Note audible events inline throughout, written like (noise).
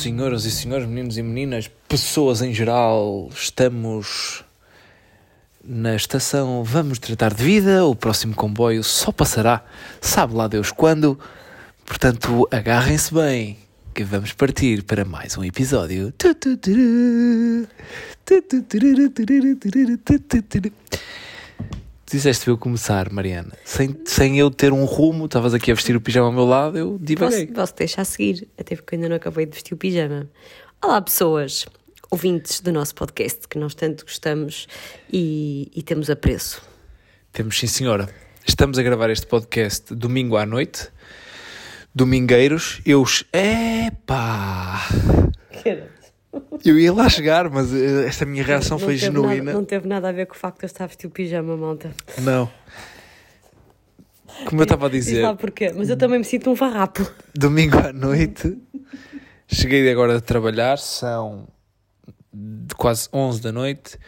senhoras e senhores, meninos e meninas, pessoas em geral, estamos na estação Vamos Tratar de Vida. O próximo comboio só passará, sabe lá Deus quando. Portanto, agarrem-se bem, que vamos partir para mais um episódio. Disseste eu começar, Mariana. Sem, sem eu ter um rumo, estavas aqui a vestir o pijama ao meu lado, eu divaguei. Posso, posso deixar seguir, até porque eu ainda não acabei de vestir o pijama. Olá, pessoas, ouvintes do nosso podcast, que nós tanto gostamos e, e temos apreço. Temos sim, senhora. Estamos a gravar este podcast domingo à noite. Domingueiros. Eu. Epá! Eu ia lá chegar, mas eh, esta minha reação não foi teve genuína. Nada, não teve nada a ver com o facto de eu estar a vestir o pijama, malta. Não. Como eu estava a Diz dizer, lá porquê, mas eu também me sinto um farrapo. domingo à noite, cheguei agora de trabalhar, são de quase 11 da noite,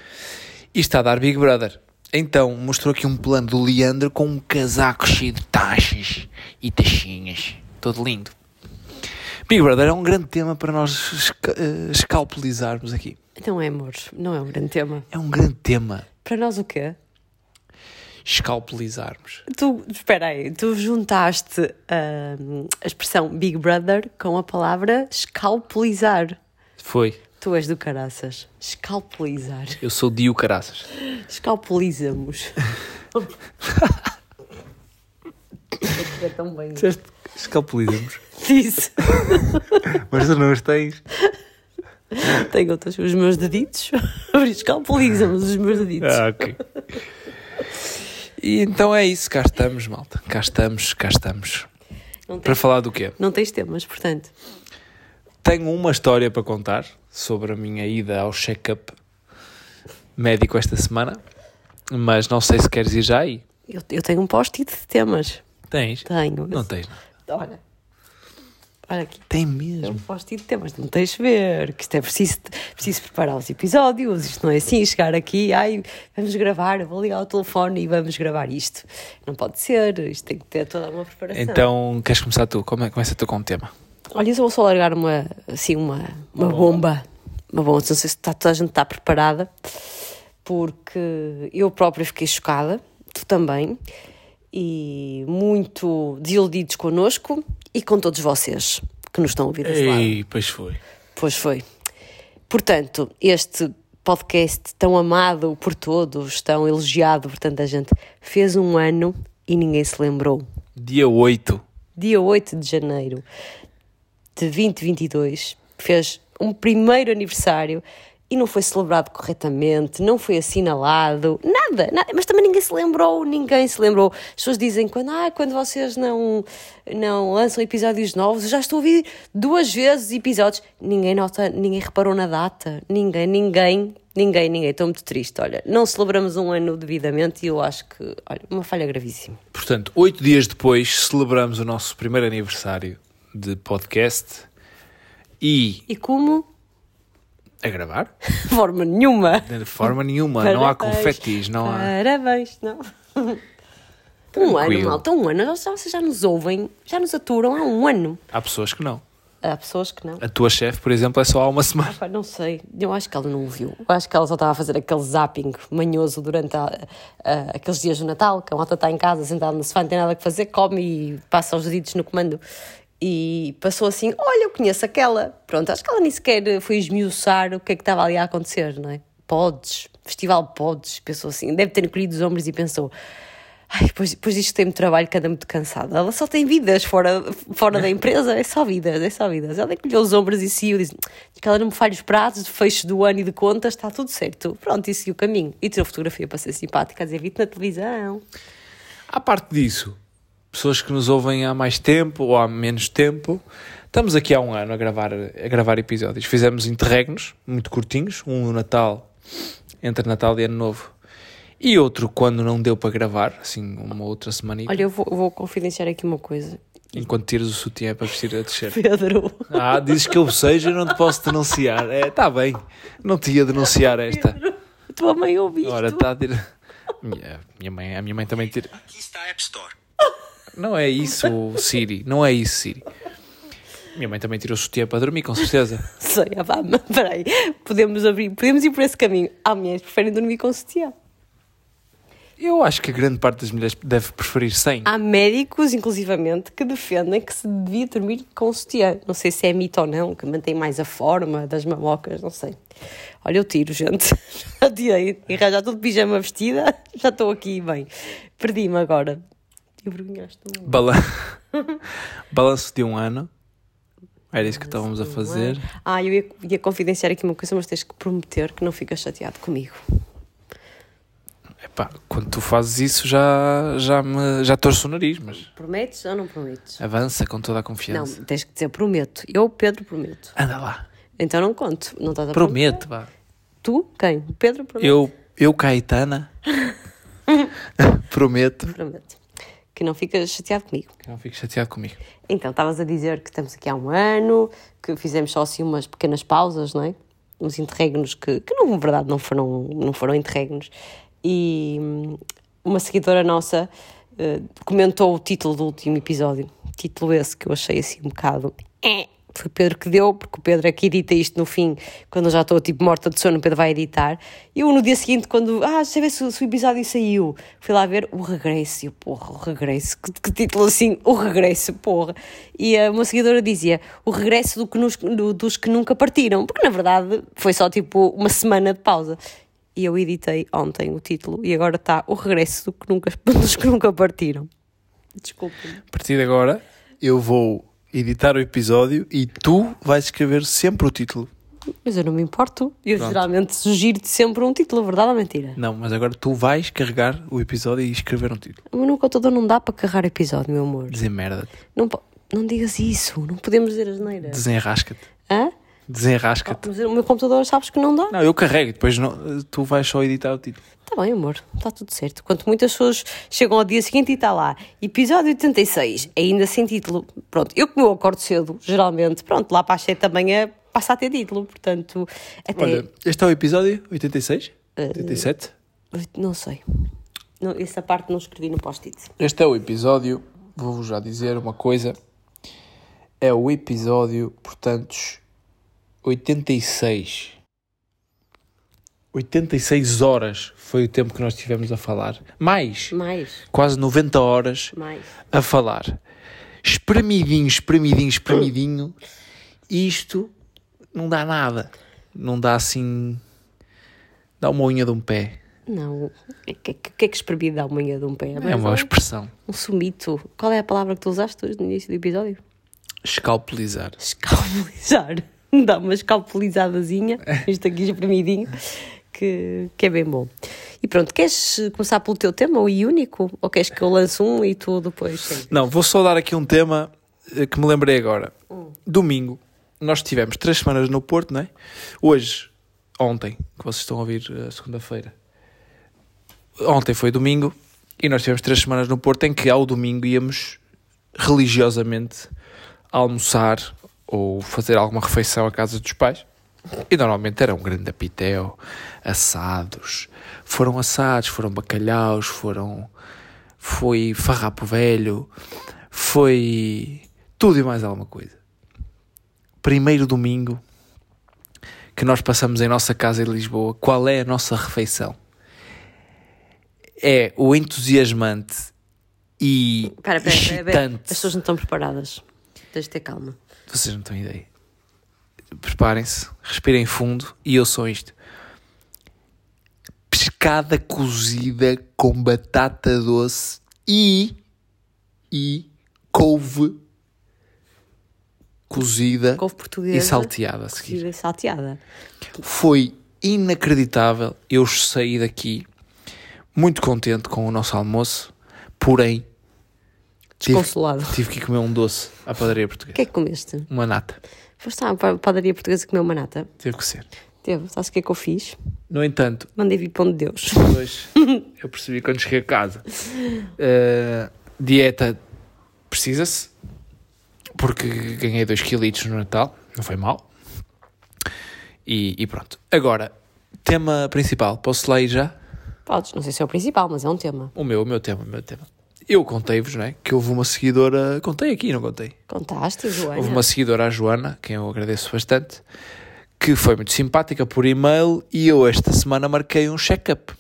e está a dar Big Brother. Então, mostrou aqui um plano do Leandro com um casaco cheio de taxas e taxinhas. Todo lindo. Big Brother é um grande tema para nós esca- eh, escalpelizarmos aqui. Então é, amores, não é um grande tema. É um grande tema Para nós o quê? escalpelizarmos. Tu, espera aí, tu juntaste ahm, a expressão Big Brother com a palavra escalpelizar. Foi. Tu és do caraças. Escalpelizar. Eu sou Dio Caraças. Escalpelizamos. (laughs) é tão bem. Disseste escalpelizamos. Disse. (laughs) (laughs) Mas tu não os tens. Tenho outros, os meus deditos. (laughs) Escalpelizamos os meus deditos. Ah, ok. E então é isso, cá estamos, malta. Cá estamos, cá estamos. Para falar do quê? não tens temas, portanto. Tenho uma história para contar sobre a minha ida ao check-up médico esta semana, mas não sei se queres ir já aí. Eu, eu tenho um post-it de temas. Tens? Tenho. Não tens. não. Olha. Olha aqui. Tem É um mesmo. post-it temas, não tens de ver, que isto é preciso, preciso preparar os episódios, isto não é assim, chegar aqui, ai, vamos gravar, vou ligar o telefone e vamos gravar isto. Não pode ser, isto tem que ter toda uma preparação. Então, queres começar tu? Como é, começa tu com o tema. Olha, eu vou só largar uma, assim, uma, uma bomba. Uma bomba, não sei se está, toda a gente está preparada, porque eu própria fiquei chocada, tu também, e muito desiludidos connosco e com todos vocês que nos estão a ouvir. Ei, pois foi. Pois foi. Portanto, este podcast tão amado por todos, tão elogiado por tanta gente, fez um ano e ninguém se lembrou. Dia 8. Dia 8 de janeiro de 2022, fez um primeiro aniversário e não foi celebrado corretamente, não foi assinalado, nada, nada, mas também ninguém se lembrou, ninguém se lembrou. As pessoas dizem quando, ah, quando vocês não, não lançam episódios novos, eu já estou a ouvir duas vezes episódios, ninguém nota, ninguém reparou na data, ninguém, ninguém, ninguém, ninguém, estou muito triste, olha, não celebramos um ano devidamente e eu acho que, olha, uma falha gravíssima. Portanto, oito dias depois, celebramos o nosso primeiro aniversário de podcast. E E como? A gravar? De (laughs) forma nenhuma. De forma nenhuma, não há Parabéns. confetis, não há. Parabéns, não. Um Tranquilo. ano, malta, um ano. Vocês já nos ouvem, já nos aturam há um ano. Há pessoas que não. Há pessoas que não. A tua chefe, por exemplo, é só há uma semana. Pá, não sei, eu acho que ela não ouviu. Eu acho que ela só estava a fazer aquele zapping manhoso durante a- a- aqueles dias do Natal, que a malta está em casa, sentada no sofá, não tem nada que fazer, come e passa os deditos no comando. E passou assim: Olha, eu conheço aquela. Pronto, acho que ela nem sequer foi esmiuçar o que é que estava ali a acontecer, não é? Podes, Festival Podes, pensou assim, deve ter encolhido os ombros e pensou. Ai, depois, depois disto tem muito trabalho anda muito cansada. Ela só tem vidas fora, fora da empresa, é só vidas, é só vidas. Ela encolheu os ombros e seguiu, disse que ela não me falha os prazos, de fecho do ano e de contas, está tudo certo. Pronto, e seguiu o caminho. E tirou fotografia para ser simpática, a dizer, vi-te na televisão. À parte disso, pessoas que nos ouvem há mais tempo ou há menos tempo, estamos aqui há um ano a gravar, a gravar episódios. Fizemos interregnos, muito curtinhos, um no Natal, entre Natal e Ano Novo, e outro quando não deu para gravar, assim, uma outra semana, Olha, eu vou, vou confidenciar aqui uma coisa. enquanto tiras o sutiã para vestir a descer. (laughs) Pedro, Ah, dizes que eu seja e não te posso denunciar. É, tá bem, não te ia denunciar esta. a tua mãe ouviu Ora, está a tirar... Minha, minha mãe, a minha mãe também tira... Aqui está a App Store. Não é isso, Siri. Não é isso, Siri. Minha mãe também tirou o sutiã para dormir, com certeza. (laughs) Sei, ah, mas peraí, podemos, abrir, podemos ir por esse caminho. Há mulheres que preferem dormir com sutiã. Eu acho que a grande parte das mulheres deve preferir sem. Há médicos, inclusivamente, que defendem que se devia dormir com sutiã. Não sei se é mito ou não, que mantém mais a forma das mamocas, não sei. Olha, eu tiro, gente. (laughs) Já tirei. Já estou de pijama vestida, já estou aqui bem. Perdi-me agora. E vergonhaste-me. Bala... Balanço de um ano. Era isso que estávamos a fazer. Ah, eu ia, ia confidenciar aqui uma coisa, mas tens que prometer que não ficas chateado comigo. Epá, quando tu fazes isso já, já, me, já torço o nariz, mas Prometes ou não prometes? avança com toda a Não, confiança. tens que dizer prometo. Eu, Pedro, prometo. Anda lá. Então não conto. Não estás a? Prometo, vá. Tu? Quem? Pedro, prometo. Eu, eu Caetana, (laughs) (laughs) prometo Prometo. Que não ficas chateado comigo. que não fiques chateado comigo. Então, estavas a dizer que estamos aqui há um ano, que fizemos só assim umas pequenas pausas, não é? Uns interregnos que, que não, na verdade, não foram, não foram interregnos. E hum, uma seguidora nossa eh, comentou o título do último episódio. Título esse que eu achei assim um bocado. Foi Pedro que deu, porque o Pedro é que edita isto no fim, quando eu já estou tipo morta de sono, o Pedro vai editar. Eu no dia seguinte, quando. Ah, deixa eu ver se, se o episódio saiu. Fui lá ver o regresso. E eu, porra, o regresso. Que, que título assim, o regresso, porra. E a uma seguidora dizia o regresso do que nos- do- dos que nunca partiram. Porque na verdade foi só tipo uma semana de pausa. E eu editei ontem o título e agora está o regresso do que nunca, (laughs) dos que nunca partiram. Desculpa-me. A partir de agora, eu vou editar o episódio e tu vais escrever sempre o título. Mas eu não me importo. Eu Pronto. geralmente sugiro-te sempre um título, verdade ou mentira? Não, mas agora tu vais carregar o episódio e escrever um título. Mas nunca todo não dá para carregar episódio, meu amor. Dizer merda. Não, não digas isso, não podemos dizer as neiras. Desenrasca-te. Hã? Desenrasca-te. Mas o meu computador sabes que não dá. Não, eu carrego depois não- tu vais só editar o título. Está bem, amor, está tudo certo. Quanto muitas pessoas chegam ao dia seguinte e está lá, episódio 86, ainda sem título. Pronto, eu como eu acordo cedo, geralmente, pronto, lá para as 7 da manhã passa a ter título, portanto, até. Olha, este é o episódio 86? Eh, 87? Não sei. Não, essa parte não escrevi no post-it. Este é o episódio, vou-vos já dizer uma coisa. É o episódio, portanto, 86. 86 horas foi o tempo que nós tivemos a falar. Mais, Mais, quase 90 horas mais. a falar. Espremidinho, espremidinho, espremidinho. Isto não dá nada. Não dá assim. Dá uma unha de um pé. Não, o que, que, que é que esprevi da manhã de um pé? É uma expressão. Um sumito. Qual é a palavra que tu usaste hoje no início do episódio? Escalpelizar. Escalpelizar. (laughs) Dá uma escalpelizadazinha, (laughs) isto aqui espremidinho, que, que é bem bom. E pronto, queres começar pelo teu tema, o e único? Ou queres que eu lance um e tu depois? Não, vou só dar aqui um tema eh, que me lembrei agora. Domingo, nós tivemos três semanas no Porto, não é? Hoje, ontem, que vocês estão a ouvir a segunda-feira. Ontem foi domingo e nós tivemos três semanas no Porto em que ao domingo íamos religiosamente almoçar ou fazer alguma refeição à casa dos pais. E normalmente era um grande apitel, assados. Foram assados, foram bacalhaus, foram foi farrapo velho, foi tudo e mais alguma coisa. Primeiro domingo que nós passamos em nossa casa em Lisboa, qual é a nossa refeição? É o entusiasmante e Espera, espera, espera, espera. As excitante. pessoas não estão preparadas. Tens de ter calma. Vocês não têm ideia. Preparem-se, respirem fundo e eu sou isto. Pescada cozida com batata doce e e couve cozida Couve e salteada a seguir. e salteada. Foi inacreditável. Eu saí daqui muito contente com o nosso almoço, porém tive, Desconsolado. tive que ir comer um doce à padaria O portuguesa. que é que comeste? Uma nata. Foste à padaria portuguesa comer uma nata? Teve que ser. Teve. Sabes o que é que eu fiz? No entanto, Mandei vir pão de Deus. depois (laughs) eu percebi quando cheguei a casa. eh, dieta precisa-se, porque ganhei 2 kg no Natal, não foi mal. E, e pronto. Agora, tema principal, posso lá ir já? Podes, não sei se é o principal, mas é um tema. O meu, o meu tema, o meu tema. Eu contei-vos, não é? Que houve uma seguidora. Contei aqui, não contei? Contaste, Joana? Houve uma seguidora, a Joana, quem eu agradeço bastante, que foi muito simpática por e-mail e eu esta semana marquei um check-up.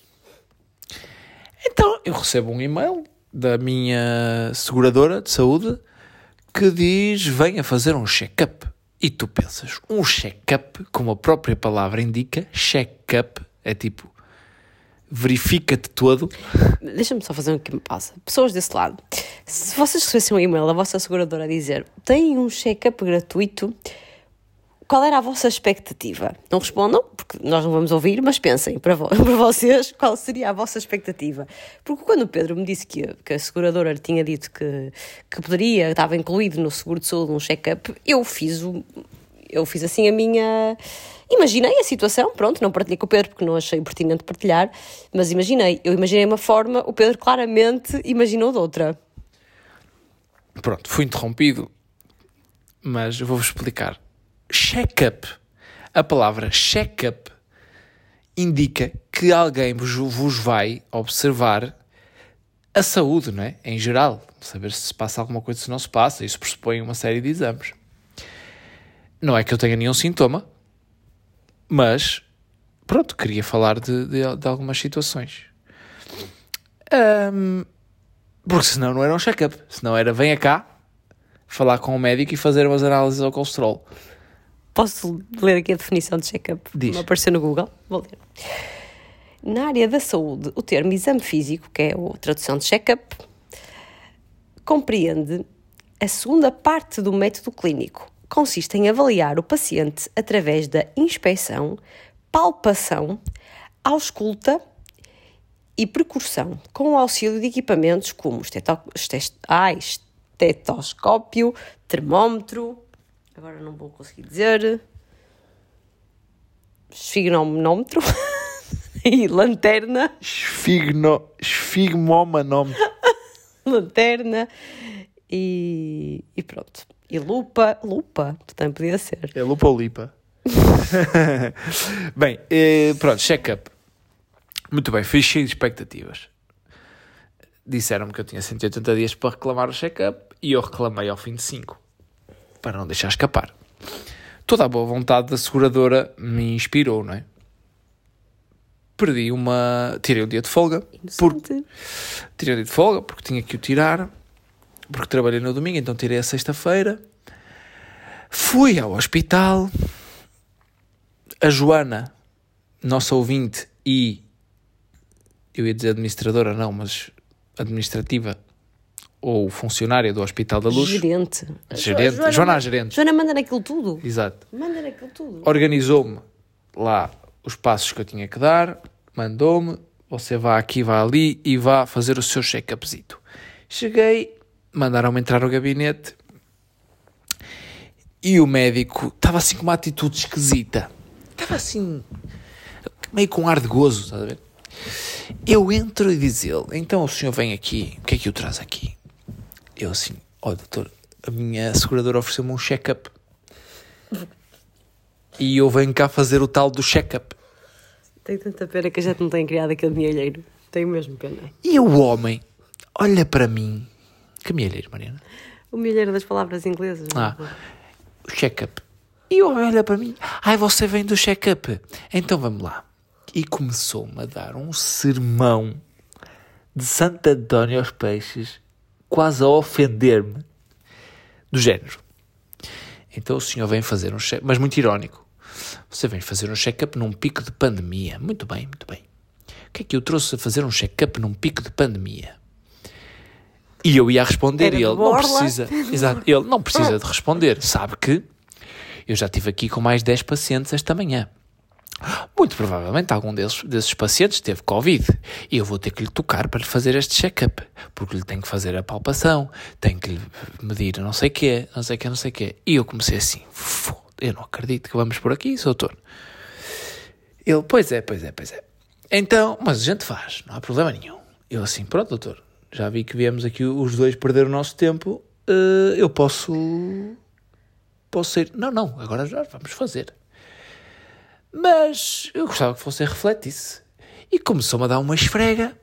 Então eu recebo um e-mail da minha seguradora de saúde que diz: venha fazer um check-up. E tu pensas, um check-up, como a própria palavra indica, check-up é tipo verifica-te todo. Deixa-me só fazer um que me passa. Pessoas desse lado, se vocês recebessem um e-mail da vossa seguradora a dizer tem um check-up gratuito, qual era a vossa expectativa? Não respondam, porque nós não vamos ouvir, mas pensem para, vo (laughs) para vocês qual seria a vossa expectativa. Porque quando o Pedro me disse que, que a seguradora tinha dito que, que poderia, estava incluído no seguro de saúde um check-up, eu fiz o, eu fiz assim a minha. Imaginei a situação, pronto, não partilhei com o Pedro porque não achei pertinente partilhar, mas imaginei. Eu imaginei uma forma, o Pedro claramente imaginou de outra. Pronto, fui interrompido, mas eu vou-vos explicar. Check-up. A palavra check-up indica que alguém vos, vai observar a saúde, não é? Em geral. Saber se se passa alguma coisa, se não se passa. Isso pressupõe uma série de exames. Não é que eu tenha nenhum sintoma, mas pronto, queria falar de, de, de algumas situações. Um, porque senão não era um check-up, senão era venha cá falar com o médico e fazer umas análises ao colesterol. Posso ler aqui a definição de check-up? Diz. Não apareceu no Google? Vou ler. Na área da saúde, o termo exame físico, que é a tradução de check-up, compreende a segunda parte do método clínico. Consiste em avaliar o paciente através da inspeção, palpação, ausculta e percussão, com o auxílio de equipamentos como esteto... ah, estetoscópio, termómetro, agora não vou conseguir dizer, esfigmonómetro (laughs) e lanterna, Esfigno, esfigmomanome. (laughs) lanterna e, e pronto. E lupa, lupa, também podia ser. É lupa ou lipa? (laughs) Bem, eh, pronto, check-up. Muito bem, fui cheio de expectativas. Disseram-me que eu tinha 180 dias para reclamar o check-up e eu reclamei ao fim de 5, para não deixar escapar. Toda a boa vontade da seguradora me inspirou, não é? Perdi uma. Tirei um dia de folga. Por, Inocente. tirei um dia de folga porque tinha que o tirar, porque trabalhei no domingo, então tirei a sexta-feira. Fui ao hospital. A Joana, nossa ouvinte e eu ia dizer administradora, não, mas administrativa ou funcionária do Hospital da Luz. Gerente. Gerente. Jo- Joana, a gerente. Joana manda naquilo tudo. Exato. Manda naquilo tudo. Organizou-me lá os passos que eu tinha que dar, mandou-me, você vá aqui, vá ali e vá fazer o seu check-upzito. Cheguei, mandaram-me entrar no gabinete e o médico estava assim com uma atitude esquisita. Estava assim, meio com ar de gozo, estás a ver? Eu entro e diz ele, então o senhor vem aqui, o que é que o traz aqui? Eu assim, ó doutor, a minha seguradora ofereceu-me um check-up. E eu venho cá fazer o tal do check-up. Tenho tanta pena que a gente não tenha criado aquele mielheiro. Tenho mesmo pena. E o homem olha para mim. Que milheiro, Mariana? O mielheiro das palavras inglesas. Ah, o check-up. E o homem olha para mim. Ai, você vem do check-up. Então vamos lá. E começou-me a dar um sermão de Santo António aos Peixes, quase a ofender-me, do género. Então o senhor vem fazer um check mas muito irónico. Você vem fazer um check-up num pico de pandemia. Muito bem, muito bem. O que é que eu trouxe a fazer um check-up num pico de pandemia? E eu ia responder e ele não precisa. Exato, ele não precisa de responder. Sabe que eu já estive aqui com mais 10 pacientes esta manhã. Muito provavelmente algum desses, desses pacientes teve Covid e eu vou ter que lhe tocar para lhe fazer este check-up, porque lhe tenho que fazer a palpação, tenho que lhe medir não sei o quê, não sei o quê, não sei o quê. E eu comecei assim, "Foda, eu não acredito que vamos por aqui, doutor. Ele, pois é, pois é, pois é. Então, mas a gente faz, não há problema nenhum. Eu assim, pronto, doutor, já vi que viemos aqui os dois perder o nosso tempo, eh, eu posso... Posso ir... Não, não, agora já vamos fazer. Mas eu gostava que você refletisse. E começou-me a dar uma esfrega,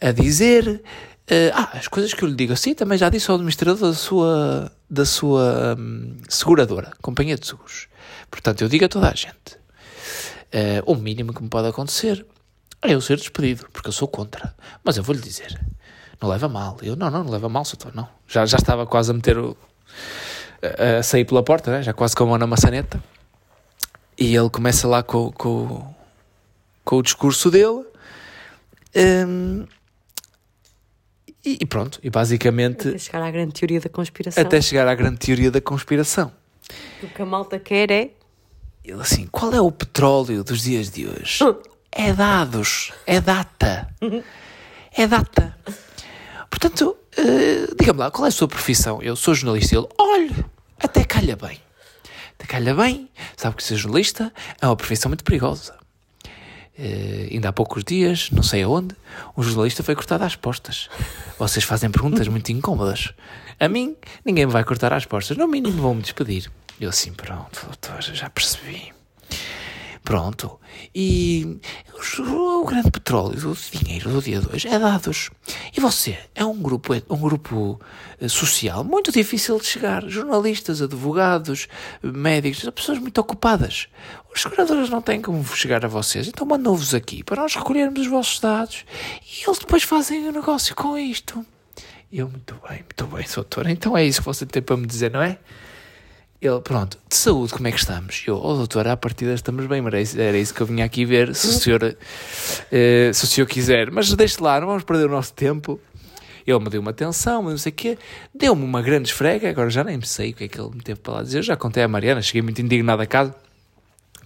a dizer eh, ah, as coisas que eu lhe digo assim, também já disse ao administrador da sua, da sua hum, seguradora, companhia de seguros. Portanto, eu digo a toda a gente: eh, o mínimo que me pode acontecer é eu ser despedido, porque eu sou contra. Mas eu vou-lhe dizer: não leva mal. Eu, não, não, não leva mal, doutor, não. Já, já estava quase a meter o. a, a sair pela porta, né? já quase com a mão na maçaneta. E ele começa lá com, com, com o discurso dele. Hum, e, e pronto, e basicamente Até chegar à grande teoria da conspiração. até chegar à grande teoria da conspiração. O que a malta quer é. Ele assim, qual é o petróleo dos dias de hoje? (laughs) É dados, é data. É data. Portanto, eh, diga-me lá, qual é a sua profissão? Eu sou jornalista. Ele, olha, até calha bem. Até calha bem. Sabe que ser jornalista é uma profissão muito perigosa. Eh, ainda há poucos dias, não sei aonde, um jornalista foi cortado às postas. Vocês fazem perguntas muito incómodas. A mim, ninguém me vai cortar às postas. No mínimo, vão-me despedir. Eu assim, pronto, já percebi. Pronto. E o, grande petróleo, o dinheiro do dia de hoje é dados. E você é um grupo, um grupo eh, social muito difícil de chegar. Jornalistas, advogados, médicos, pessoas muito ocupadas. Os seguradores não têm como chegar a vocês, então mandam-vos aqui para nós recolhermos os vossos dados e eles depois fazem o negócio com isto. Eu, muito bem, muito bem, doutor. Então é isso que você tem para me dizer, não é? Ele, pronto, de saúde, como é que estamos? Eu, oh doutor, à partida estamos bem, mas era isso, que eu vinha aqui ver, se o senhor, eh, se o senhor quiser. Mas deixe lá, não vamos perder o nosso tempo. Ele me deu uma atenção, mas não sei o quê. Deu-me uma grande esfrega, agora já nem sei o que é que ele me teve para lá dizer. Eu já contei à Mariana, cheguei muito indignado a casa.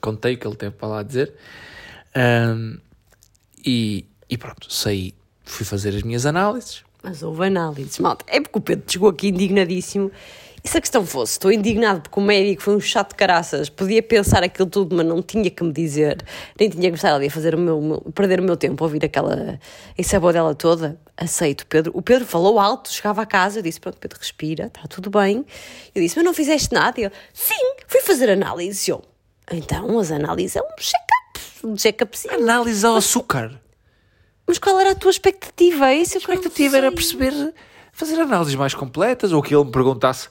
Contei o que ele teve para lá dizer. Ahm, e, e pronto, saí, fui fazer as minhas análises. Mas houve análises, malta. É porque o Pedro chegou aqui indignadíssimo. E se a questão fosse, estou indignado porque o médico foi um chato de caraças, podia pensar aquilo tudo, mas não tinha que me dizer, nem tinha que estar ali a fazer o meu, meu- perder o meu tempo a ouvir aquela dela toda. Aceito, Pedro. O Pedro falou alto, chegava a casa, eu disse: Pronto, Pedro, respira, está tudo bem. Eu disse: Mas não fizeste nada? E ele: Sim, fui fazer análise. Eu, então, as análises é um check-up, um check-upzinho. Análise ao açúcar. Mas qual era a tua expectativa? Isso A expectativa era perceber, fazer análises mais completas, ou que ele me perguntasse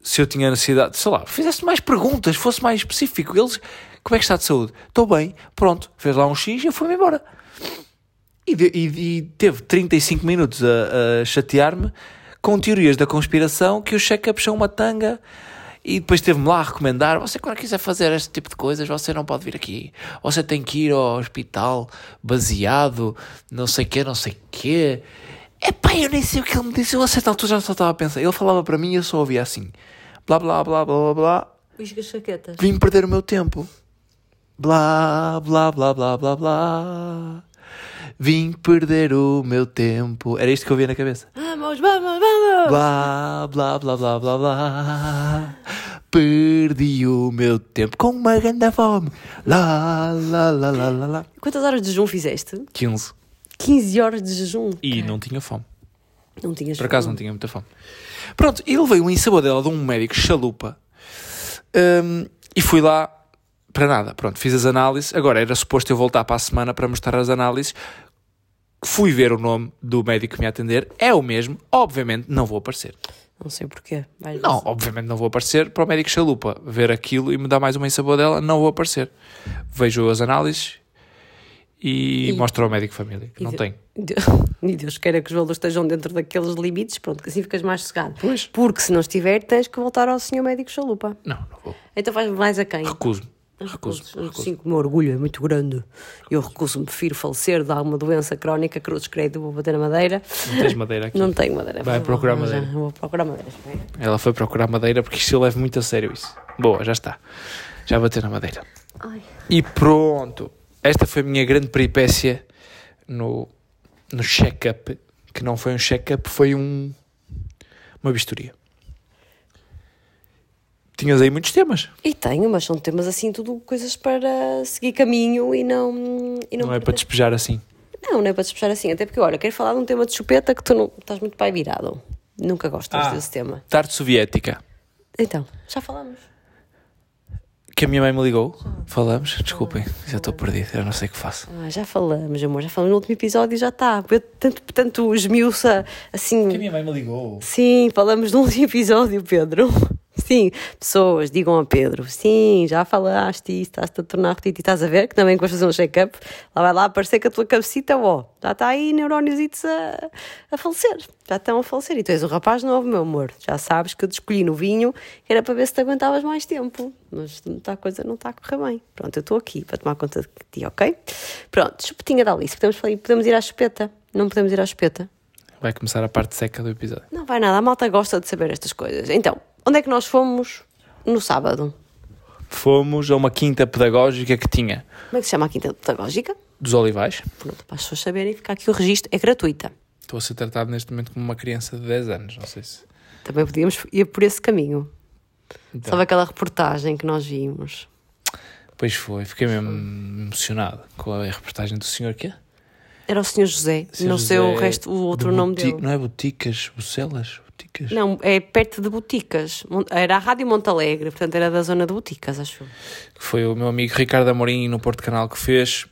se eu tinha necessidade, sei lá, fizesse mais perguntas, fosse mais específico. Eles, como é que está de saúde? Estou bem, pronto, fez lá um X e eu fui-me embora. E, e- e teve 35 minutos a, a chatear-me com teorias da conspiração que o check-up são uma tanga. E depois teve-me lá a recomendar: você, quando quiser fazer este tipo de coisas, você não pode vir aqui. Você tem que ir ao hospital baseado, não sei quê, não sei quê. Epá, eu nem sei o que ele me disse. Eu a certa altura já só estava a pensar. Ele falava para mim e eu só ouvia assim: blá blá blá blá blá blá. Pisca chaquetas. Vim perder o meu tempo. Blá, blá, blá, blá, blá, blá. Vim perder o meu tempo. Era isto que eu via na cabeça. Vamos, vamos, vamos! Blá, blá, blá, blá, blá, blá. Perdi o meu tempo com uma grande fome. Lá, lá, lá, lá, lá, lá. Quantas horas de jejum fizeste? 15. 15 horas de jejum. E não tinha fome. Não tinhas Por acaso não tinha muita fome. Pronto, e levei um dela de um médico chalupa. Hum, e fui lá para nada. Pronto, fiz as análises. Agora era suposto eu voltar para a semana para mostrar as análises. Fui ver o nome do médico que me atender. É o mesmo. Obviamente não vou aparecer. Não sei porquê. Vais Não, obviamente não vou aparecer para o médico chalupa ver aquilo e me dar mais uma dela. Não vou aparecer. Vejo as análises e, E- mostro ao médico família que não de- tem. (laughs) E Deus queira que os valores estejam dentro daqueles limites, pronto, que assim ficas mais sossegado. Pois. Porque se não estiver, tens que voltar ao senhor médico chalupa. Não, não vou. Então vais mais a quem? Recuso-me. Recuso-me. Eu recuso. sinto que o meu orgulho é muito grande. Eu recuso-me, prefiro falecer de alguma doença crónica, cruzes credo, vou bater na madeira. Não tens madeira aqui. Não tenho madeira. Vai procurar madeira. Vou procurar madeira. Ela foi procurar madeira porque isto eu levo muito a sério isso. Boa, já está. Já bateu na madeira. Ai. E pronto. Esta foi a minha grande peripécia no, no check-up. Que não foi um check-up, foi um uma vistoria. Tinhas aí muitos temas. E tenho, mas são temas assim, tudo coisas para seguir caminho e não. E não, Não é para despejar assim. Não, não é para despejar assim. Até porque, olha, quero falar de um tema de chupeta que tu não estás muito pai virado. Nunca gostas Ah. desse tema. Tarde soviética. Então, já falamos. Que a minha mãe me ligou. Falamos? Desculpem, já estou perdido, eu não sei o que faço. Ah, já falamos, amor, já falamos no último episódio e já está. Eu Tanto, tanto esmiuça assim. minha mãe me ligou. Sim, falamos no último episódio, Pedro. Sim, pessoas, digam a Pedro, sim, já falaste isso, estás-te a tornar repetitivo, estás a ver que também vais fazer um check-up, lá vai lá aparecer que a tua cabecita, ó, já está aí neurónios a, a falecer, já estão a falecer. E tu és um rapaz novo, meu amor, já sabes que eu te escolhi no vinho, que era para ver se te aguentavas mais tempo, mas a coisa não está a correr bem. Pronto, eu estou aqui para tomar conta de ti, ok? Pronto, chupetinha da Alice, podemos, podemos ir à chupeta? Não podemos ir à chupeta? Vai começar a parte seca do episódio. Não vai nada, a malta gosta de saber estas coisas. Então, onde é que nós fomos no sábado? Fomos a uma quinta pedagógica que tinha Como é que se chama a quinta pedagógica? dos Olivais. Pronto, para as pessoas saberem, ficar aqui o registro, é gratuita. Estou a ser tratado neste momento como uma criança de 10 anos, não sei se. Também podíamos ir por esse caminho. Então, Sabe aquela reportagem que nós vimos? Pois foi, fiquei mesmo emocionado com a reportagem do senhor que Era o Sr. José, não sei o resto, o outro nome dele. Não é Boticas, Bucelas? Boticas? Não, é perto de Boticas. Era a Rádio Montalegre, portanto era da zona de Boticas, acho. foi o meu amigo Ricardo Amorim no Porto Canal que fez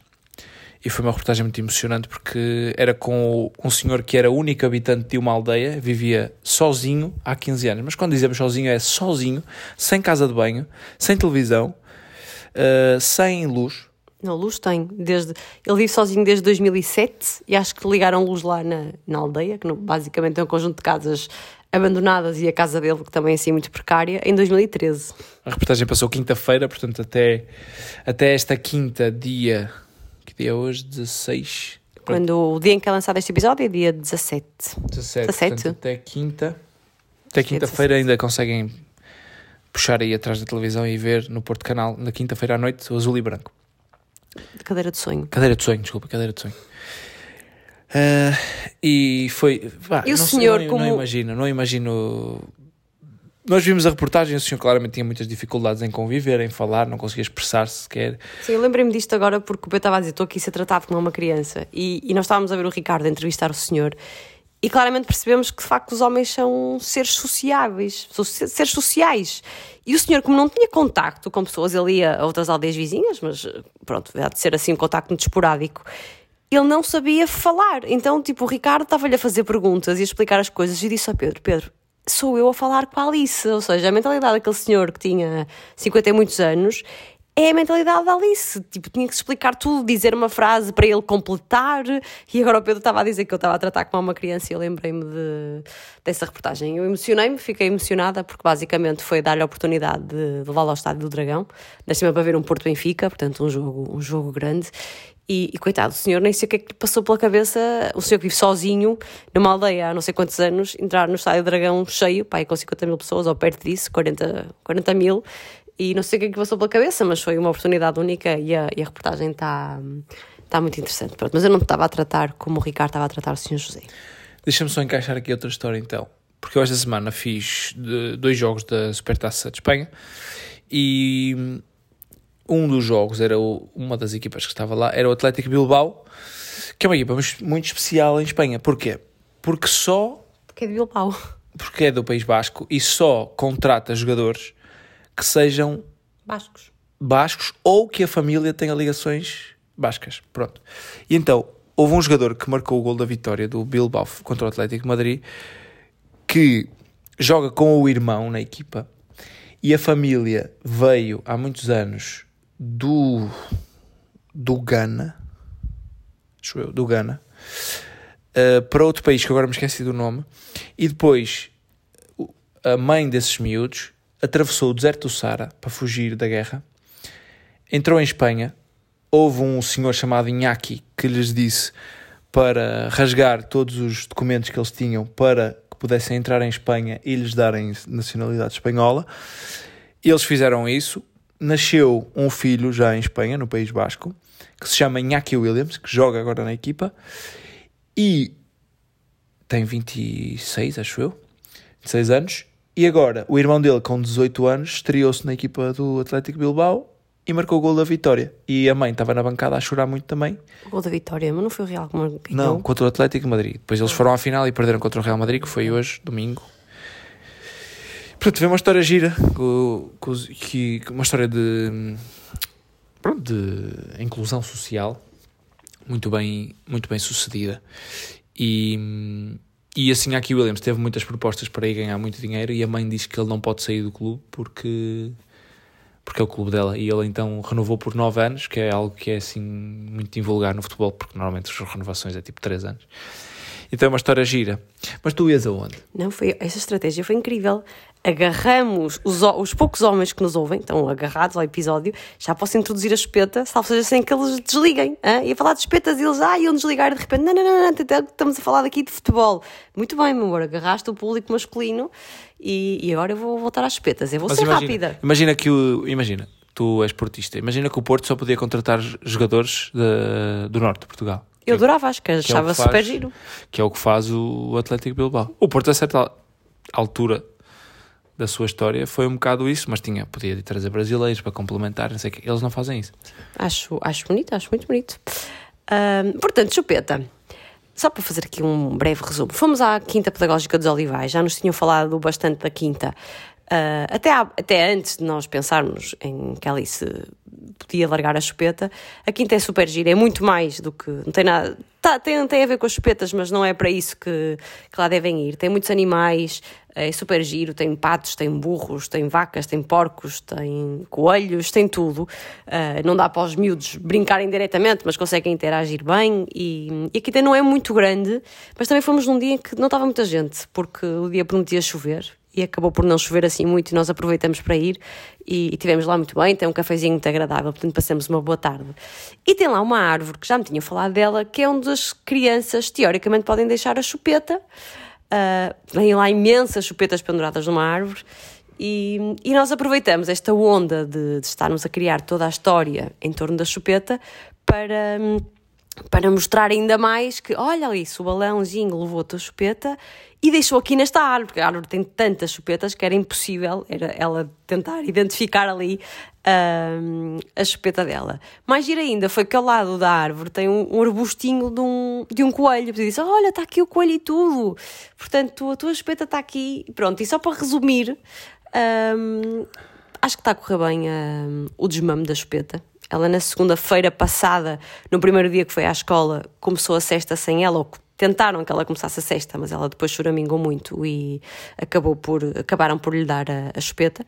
e foi uma reportagem muito emocionante porque era com um senhor que era o único habitante de uma aldeia, vivia sozinho há 15 anos, mas quando dizemos sozinho é sozinho, sem casa de banho, sem televisão, eh, sem luz. Não, luz tem. Desde, ele vive sozinho desde 2007 e acho que ligaram luz lá na, na aldeia, que não- basicamente é um conjunto de casas abandonadas e a casa dele, que também é assim muito precária, em 2013. A reportagem passou quinta-feira, portanto até, até esta quinta, dia, que dia é hoje? 16? Quando o dia em que é lançado este episódio é dia 17. 17, 17. portanto, até quinta. Até quinta-feira ainda conseguem puxar aí atrás da televisão e ver no Porto Canal, na quinta-feira à noite, o azul e branco. De cadeira de sonho. Cadeira de sonho, desculpa, cadeira de sonho. Ah, e foi. pá, E o não senhor não, como- Não imagino, não imagino. Nós vimos a reportagem o senhor claramente tinha muitas dificuldades em conviver, em falar, não conseguia expressar-se sequer. Sim, eu lembrei-me disto agora porque o Pedro estava a dizer: estou aqui a ser tratado como uma criança. E, e nós estávamos a ver o Ricardo a entrevistar o senhor. E claramente percebemos que de facto os homens são seres sociáveis, são se- seres sociais. E o senhor, como não tinha contacto com pessoas, ele ia a outras aldeias vizinhas, mas pronto, há de ser assim um contacto muito esporádico. Ele não sabia falar. Então, tipo, o Ricardo estava-lhe a fazer perguntas e a explicar as coisas e disse ao Pedro: Pedro, sou eu a falar com a Alice. Ou seja, a mentalidade daquele senhor que tinha 50 e muitos anos é a mentalidade da Alice. Tipo, tinha que explicar tudo, dizer uma frase para ele completar. E agora o Pedro estava a dizer que eu estava a tratar como uma criança e eu lembrei-me de, dessa reportagem. Eu emocionei-me, fiquei emocionada porque basicamente foi dar-lhe a oportunidade de, levá-lo ao Estádio do Dragão, cima para ver um Porto Benfica, portanto um jogo, um jogo grande. E, e coitado, o senhor nem sei o que é que lhe passou pela cabeça, o senhor que vive sozinho numa aldeia há não sei quantos anos, entrar no Estádio do Dragão cheio, e com 50 mil pessoas, ou perto disso, 40, 40 mil, e não sei o que é que passou pela cabeça, mas foi uma oportunidade única e a, e a reportagem está está muito interessante. Pronto, mas eu não me estava a tratar como o Ricardo estava a tratar o senhor José. Deixa-me só encaixar aqui outra história então. Porque eu esta semana fiz dois jogos da Supertaça de Espanha e um dos jogos era o- uma das equipas que estava lá, era o Atlético Bilbao, que é uma equipa muito- muito especial em Espanha. Porquê? Porque só Porque é de Bilbao. porque é do País Basco e só contrata jogadores que sejam Bascos. bascos ou que a família tenha ligações bascas. Pronto. E então, houve um jogador que marcou o gol da vitória do Bilbao contra o Atlético de Madrid que joga com o irmão na equipa e a família veio há muitos anos do do Ghana, acho eu, do Ghana, eh, para outro país que agora me esqueci do nome, e depois a mãe desses miúdos atravessou o deserto do Sara para fugir da guerra, entrou em Espanha, houve um senhor chamado Iñaki que lhes disse para rasgar todos os documentos que eles tinham para que pudessem entrar em Espanha e lhes darem nacionalidade espanhola. Eles fizeram isso. Nasceu um filho já em Espanha, no País Basco, que se chama Iñaki Williams, que joga agora na equipa e tem 26, acho eu, 26 anos. E agora, o irmão dele, com 18 anos, estreou-se na equipa do Atlético Bilbao e marcou o gol da vitória. E a mãe estava na bancada a chorar muito também. O gol da vitória, mas não foi o Real que marcou. Não, contra o Atlético de Madrid. Depois eles foram à final e perderam contra o Real Madrid, que foi hoje, domingo. Portanto, vem uma história gira, que, uma história de, pronto, de inclusão social muito bem, muito bem sucedida. E, e assim, aqui Williams teve muitas propostas para ir ganhar muito dinheiro e a mãe disse que ele não pode sair do clube porque, porque é o clube dela. E ele então renovou por 9 anos, que é algo que é assim muito invulgar no futebol, porque normalmente as renovações é tipo 3 anos. Então é uma história gira. Mas tu ias aonde? Não, foi, essa estratégia foi incrível. Agarramos os, os poucos homens que nos ouvem, estão agarrados ao episódio, já posso introduzir a espeta, salvo seja sem que eles desliguem. hã? Ia falar de espetas e eles, ah, iam desligar e de repente, não, não, não, não, estamos a falar aqui de futebol. Muito bem, meu amor, agarraste o público masculino e, e agora eu vou voltar às espetas. Eu vou Mas ser imagina, rápida. Imagina que o. Imagina, tu és portista. Imagina que o Porto só podia contratar jogadores de- do norte de Portugal. Eu adorava, acho que que é o achava que super faz- giro. Que é o que faz o Atlético Bilbao. O Porto, a certa altura da sua história, foi um bocado isso, mas tinha, podia trazer brasileiros para complementar, não sei o quê. Eles não fazem isso. Acho, acho bonito, acho muito bonito. Portanto, chupeta. Só para fazer aqui um breve resumo. Fomos à Quinta Pedagógica dos Olivais, já nos tinham falado bastante da Quinta. Ah, até, até antes de nós pensarmos em que ali se podia largar a chupeta, a Quinta é super gira, é muito mais do que. Não tem nada. Tá, tem, tem a ver com as chupetas, mas não é para isso que, que lá devem ir. Tem muitos animais, é super giro, tem patos, tem burros, tem vacas, tem porcos, tem coelhos, tem tudo. Ah, não dá para os miúdos brincarem diretamente, mas conseguem interagir bem. E, e a quinta não é muito grande, mas também fomos num dia em que não estava muita gente, porque o dia prometia chover. E acabou por não chover assim muito e nós aproveitamos para ir e, e tivemos lá muito bem, tem um cafezinho muito agradável, portanto passamos uma boa tarde. E tem lá uma árvore, que já me tinham falado dela, que é onde as crianças teoricamente podem deixar a chupeta. Uh, lá imensas chupetas penduradas numa árvore e, e nós aproveitamos esta onda de, de estarmos a criar toda a história em torno da chupeta para, para mostrar ainda mais que, olha ali, o balãozinho levou a tua chupeta e deixou aqui nesta árvore, porque a árvore tem tantas chupetas que era impossível era ela tentar identificar ali hum, a chupeta dela. Mais giro ainda foi que ao lado da árvore tem um, um arbustinho de um, de um coelho. E disse: Olha, está aqui o coelho e tudo. Portanto, a tua chupeta está aqui. Pronto, e só para resumir, hum, acho que está a correr bem o desmame da chupeta. Ela, na segunda-feira passada, no primeiro dia que foi à escola, começou a sexta sem ela, ou tentaram que ela começasse a sexta, mas ela depois choramingou muito e acabou por, acabaram por lhe dar a, a chupeta.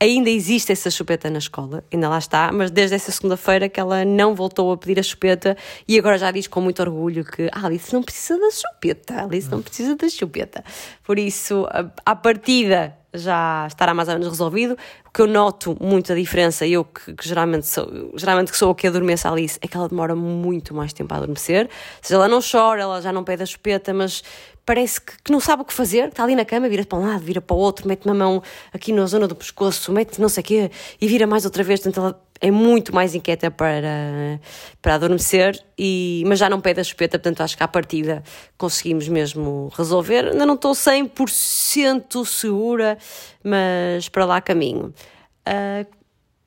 Ainda existe essa chupeta na escola, ainda lá está, mas desde essa segunda-feira que ela não voltou a pedir a chupeta e agora já diz com muito orgulho que ah, Alice não precisa da chupeta, Alice não precisa da chupeta. Por isso, à partida já estará mais ou menos resolvido. O que eu noto muito a diferença, eu que, que geralmente, sou, geralmente que sou a que adormeço a Alice, é que ela demora muito mais tempo a adormecer. Ou seja, ela não chora, ela já não pede a chupeta, mas parece que, que não sabe o que fazer, está ali na cama, vira para um lado, vira para o outro, mete uma mão aqui na zona do pescoço, mete não sei o quê, e vira mais outra vez, portanto ela é muito mais inquieta para, para adormecer, e, mas já não pede a chupeta, portanto acho que à partida conseguimos mesmo resolver. Ainda não estou 100% segura, mas para lá caminho. Ah,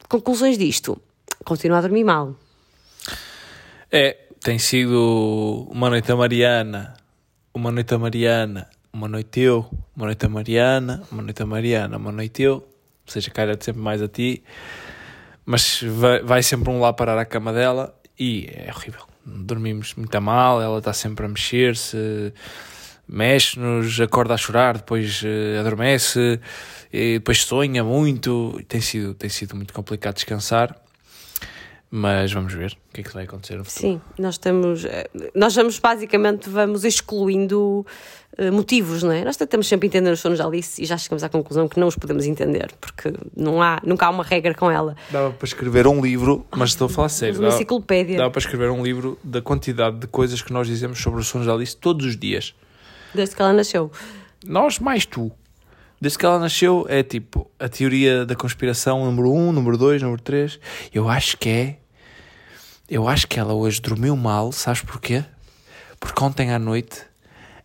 conclusões disto, continua a dormir mal. É, tem sido uma noite a Mariana, uma noite a Mariana, uma noite eu, uma noite a Mariana, uma noite a Mariana, uma noite eu, ou seja, calha sempre mais a ti, mas vai, vai sempre um lá parar à cama dela e é horrível. Dormimos muito a mal, ela está sempre a mexer-se, mexe-nos, acorda a chorar, depois eh, adormece, depois sonha muito, tem sido, tem sido muito complicado descansar. Mas vamos ver o que é que vai acontecer no futuro. Sim, nós estamos. eh, Nós vamos basicamente vamos excluindo motivos, não é? Nós tentamos sempre entender os sonos da Alice e já chegamos à conclusão que não os podemos entender, porque não há, nunca há uma regra com ela. Dava para escrever um livro, mas estou a falar sério. Uma Dava, enciclopédia. dava para escrever um livro da quantidade de coisas que nós dizemos sobre os sonhos da Alice todos os dias. Desde que ela nasceu. Nós mais tu. Desde que ela nasceu, é tipo a teoria da conspiração número 1, um, número 2, número 3. Eu acho que é. Eu acho que ela hoje dormiu mal, sabes porquê? Porque ontem à noite,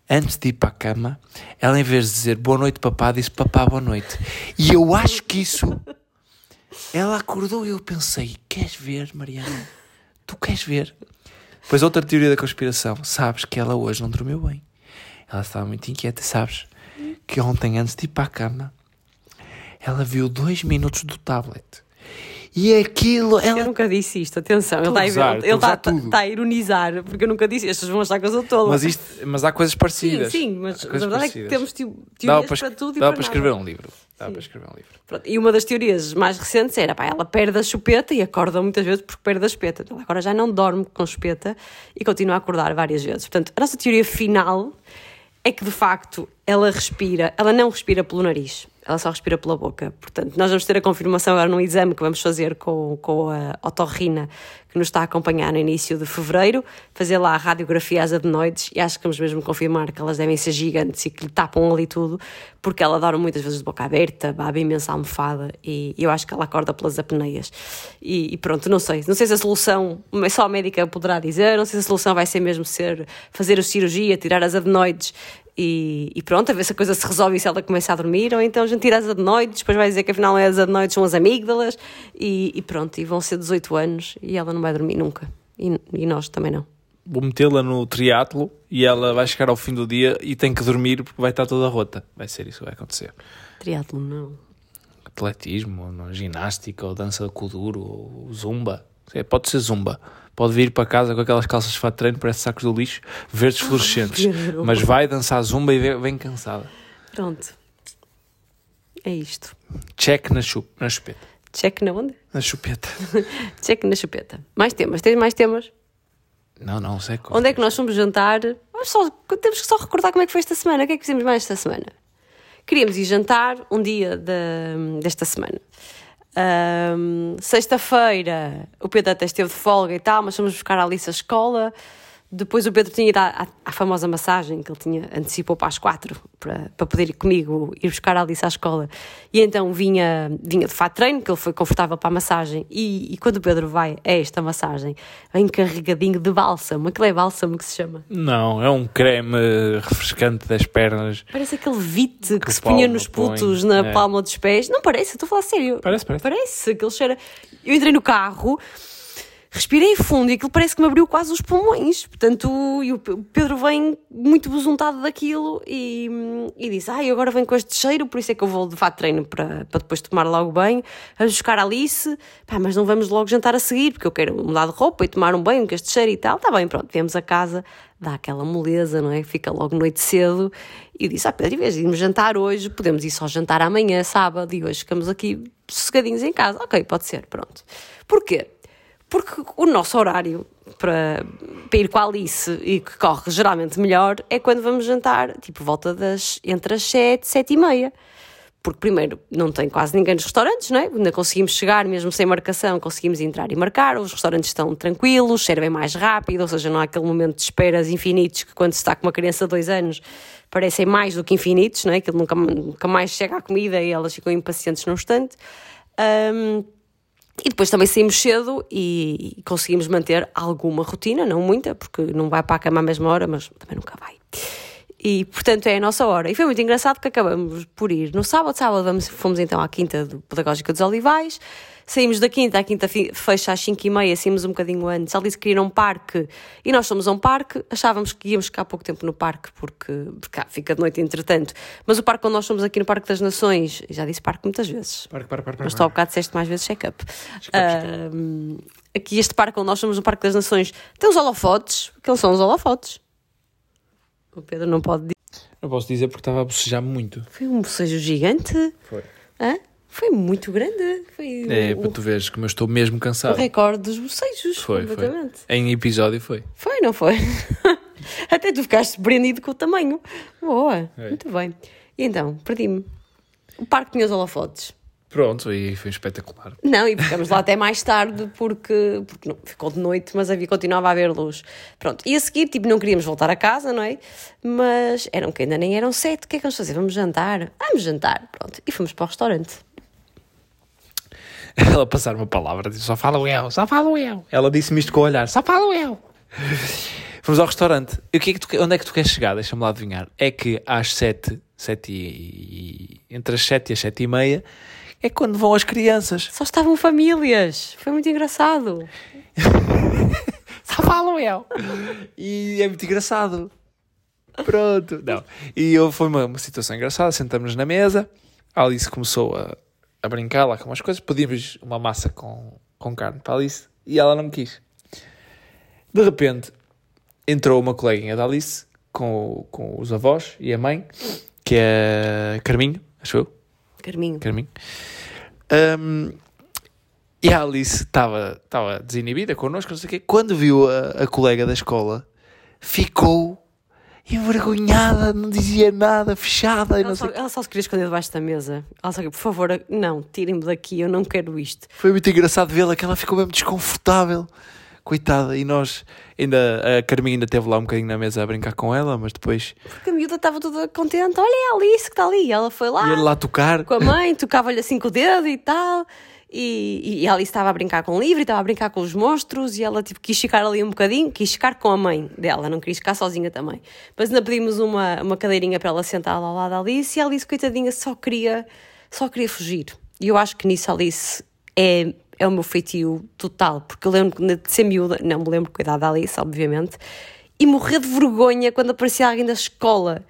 antes de ir para a cama, ela em vez de dizer boa noite, papá, disse papá, boa noite. E eu acho que isso. Ela acordou e eu pensei: queres ver, Mariana? Tu queres ver? Depois, outra teoria da conspiração: sabes que ela hoje não dormiu bem. Ela estava muito inquieta, sabes? Que ontem, antes de ir para a cama, ela viu dois minutos do tablet. E aquilo, Eu ela nunca disse isto, atenção. Ele Estou está a, gozar, ele estou a ironizar, porque eu nunca disse. Estas vão achar que eu sou tola. Mas, isto, mas há coisas sim, parecidas. sim, mas Há a verdade é que parecidas. temos teorias para, para, tudo e dava para, para escrever um livro. Dava para escrever um livro. Pronto, E uma das teorias mais recentes era, pá, ela perde a chupeta e acorda muitas vezes porque perde a chupeta. Ela agora já não dorme com chupeta e continua a acordar várias vezes. Portanto, a nossa teoria final é que, de facto, ela respira, ela não respira pelo nariz, ela só respira pela boca. Portanto, nós vamos ter a confirmação agora num exame que vamos fazer com, com a otorrina, que nos está a acompanhar no início de fevereiro, fazer lá a radiografia às adenoides e acho que vamos mesmo confirmar que elas devem ser gigantes e que lhe tapam ali tudo, porque ela dorme muitas vezes de boca aberta, baba imensa almofada e eu acho que ela acorda pelas apneias. E, e pronto, não sei. Não sei se a solução, só a médica poderá dizer, não sei se a solução vai ser mesmo ser fazer a cirurgia, tirar as adenoides e, e pronto, a ver se a coisa se resolve e se ela começa a dormir, ou então a gente tira as adenoides, depois vai dizer que afinal é as adenoides são as amígdalas e, e pronto, e vão ser 18 anos e ela não vai dormir nunca. E, e nós também não. Vou metê-la no triatlo e ela vai chegar ao fim do dia e tem que dormir porque vai estar toda rota. Vai ser isso que vai acontecer. Triatlo não. Atletismo, ou ginástica, ou dança com o duro, ou zumba. Pode ser zumba. Pode vir para casa com aquelas calças de fato de treino, parece sacos do lixo, verdes fluorescentes. (laughs) Pedro. Mas vai dançar zumba e vem- cansada. Pronto. É isto. Check na, chup, na chupeta. Check na onde? Na chupeta. (laughs) Check na chupeta. Mais temas. Tens mais temas? Não, não, sei. Onde é que nós fomos jantar? Vamos só, temos que só recordar como é que foi esta semana. O que é que fizemos mais esta semana? Queríamos ir jantar um dia da- desta semana. Ahm, Sexta-feira o Pedro até esteve de folga e tal, mas fomos buscar a Alice à escola. Depois o Pedro tinha ido à, à- famosa massagem que ele tinha antecipou para as quatro para, para poder ir comigo ir buscar a Alice à escola. E então vinha, vinha de fato treino, que ele foi confortável para a massagem. E, e quando o Pedro vai a esta massagem, vem carregadinho de bálsamo. Aquilo é bálsamo que se chama. Não, é um creme refrescante das pernas. Parece aquele vite que, Que se punha nos põe, putos na é. palma dos pés. Não parece, estou a falar sério. Parece, parece. Parece, aquele cheiro. Eu entrei no carro, respirei fundo e aquilo parece que me abriu quase os pulmões. Portanto, e o Pedro vem muito besuntado daquilo e, e disse: Ai, agora vem com este cheiro, por isso é que eu vou de fato treino para, para depois tomar logo banho. Vamos buscar a Alice, pá, mas não vamos logo jantar a seguir, porque eu quero mudar de roupa e tomar um banho com este cheiro e tal. Está bem, pronto, viemos a casa, dá aquela moleza, não é? Fica logo noite cedo e disse: Ah, Pedro, em vez de irmos jantar hoje, podemos ir só jantar amanhã, sábado, e hoje ficamos aqui sossegadinhos em casa. Ok, pode ser, pronto. Porquê? Porque o nosso horário para, para ir com a Alice e que corre geralmente melhor é quando vamos jantar, tipo, volta das entre as 7 e 7 e meia. Porque, primeiro, não tem quase ninguém nos restaurantes, não é? Ainda conseguimos chegar, mesmo sem marcação, conseguimos entrar e marcar. Os restaurantes estão tranquilos, servem mais rápido, ou seja, não há aquele momento de esperas infinitos que, quando se está com uma criança de dois anos, parecem mais do que infinitos, não é? Aquilo nunca, nunca mais chega à comida e elas ficam impacientes num instante. Ahm, e depois também saímos cedo e conseguimos manter alguma rotina, não muita, porque não vai para a cama à mesma hora, mas também nunca vai. E portanto é a nossa hora. E foi muito engraçado porque acabamos por ir no sábado. Sábado vamos, fomos então à Quinta Pedagógica dos Olivais. Saímos da Quinta, a Quinta fecha às 5 e meia, saímos um bocadinho antes. Ela disse que queria ir a um parque e nós fomos a um parque. Achávamos que íamos ficar pouco tempo no parque porque, porque ah, fica de noite entretanto. Mas o parque onde nós fomos aqui no Parque das Nações, já disse parque muitas vezes. Para, para, para, Mas tu há bocado disseste mais vezes check-up. Ahm, aqui este parque onde nós somos no Parque das Nações tem os holofotes, que eles são os holofotes. O Pedro não pode dizer. Não posso dizer porque estava a bocejar muito. Foi um bocejo gigante. Foi. Hã? Foi muito grande. Foi É, o, para tu veres como eu estou mesmo o cansado. recorde dos bocejos. Foi, foi. Em episódio foi. Foi, não foi? (laughs) Até tu ficaste surpreendido com o tamanho. Boa, É. muito bem. E então, perdi-me. O parque tinha os holofotes. Pronto, e foi espetacular. Não, e (laughs) ficamos lá até mais tarde porque, porque não, ficou de noite, mas havia, continuava a haver luz. Pronto, e a seguir, tipo, não queríamos voltar a casa, não é? Mas eram que ainda nem eram sete, o que é que vamos fazer? Vamos jantar? Vamos jantar, pronto. E fomos para o restaurante. (laughs) Ela passar uma palavra, disse, só fala o eu, só fala o eu. Ela disse-me isto com o olhar, só fala o eu. (laughs) Fomos ao restaurante. E o que é que tu, onde é que tu queres chegar? Deixa-me lá adivinhar. É que às sete, sete e, entre as sete e as sete e meia, é quando vão as crianças. Só estavam famílias, foi muito engraçado. (laughs) Só falo eu. E é muito engraçado. Pronto. Não. E eu, foi uma, uma situação engraçada. Sentamos na mesa. A Alice começou a, a brincar lá com umas coisas, pedimos uma massa com, com carne para a Alice e ela não me quis. De repente, entrou uma coleguinha da Alice com, com os avós e a mãe, que é Carminho, acho eu. Carminho. Carminho. Um, e a Alice estava desinibida connosco, não sei o quê. Quando viu a, a colega da escola, ficou envergonhada, não dizia nada, fechada. Ela só, ela só se queria esconder debaixo da mesa. Ela só queria, por favor, não, tirem-me daqui, eu não quero isto. Foi muito engraçado vê-la, que ela ficou mesmo desconfortável. Coitada, e nós, ainda, a Carminha ainda esteve lá um bocadinho na mesa a brincar com ela, mas depois. Porque a miúda estava toda contente, olha é a Alice que está ali. E ela foi lá. Ia lá tocar. Com a mãe, tocava-lhe assim com o dedo e tal. E, e, a Alice estava a brincar com o livro, estava a brincar com os monstros e ela tipo, quis ficar ali um bocadinho, quis ficar com a mãe dela, não quis ficar sozinha também. Mas ainda pedimos uma, uma cadeirinha para ela sentar ao lado da Alice e a Alice, coitadinha, só queria, só queria fugir. E eu acho que nisso a Alice é, é o meu feitio total, porque eu lembro de ser miúda, não me lembro cuidar da Alice, obviamente, e morrer de vergonha quando aparecia alguém da escola.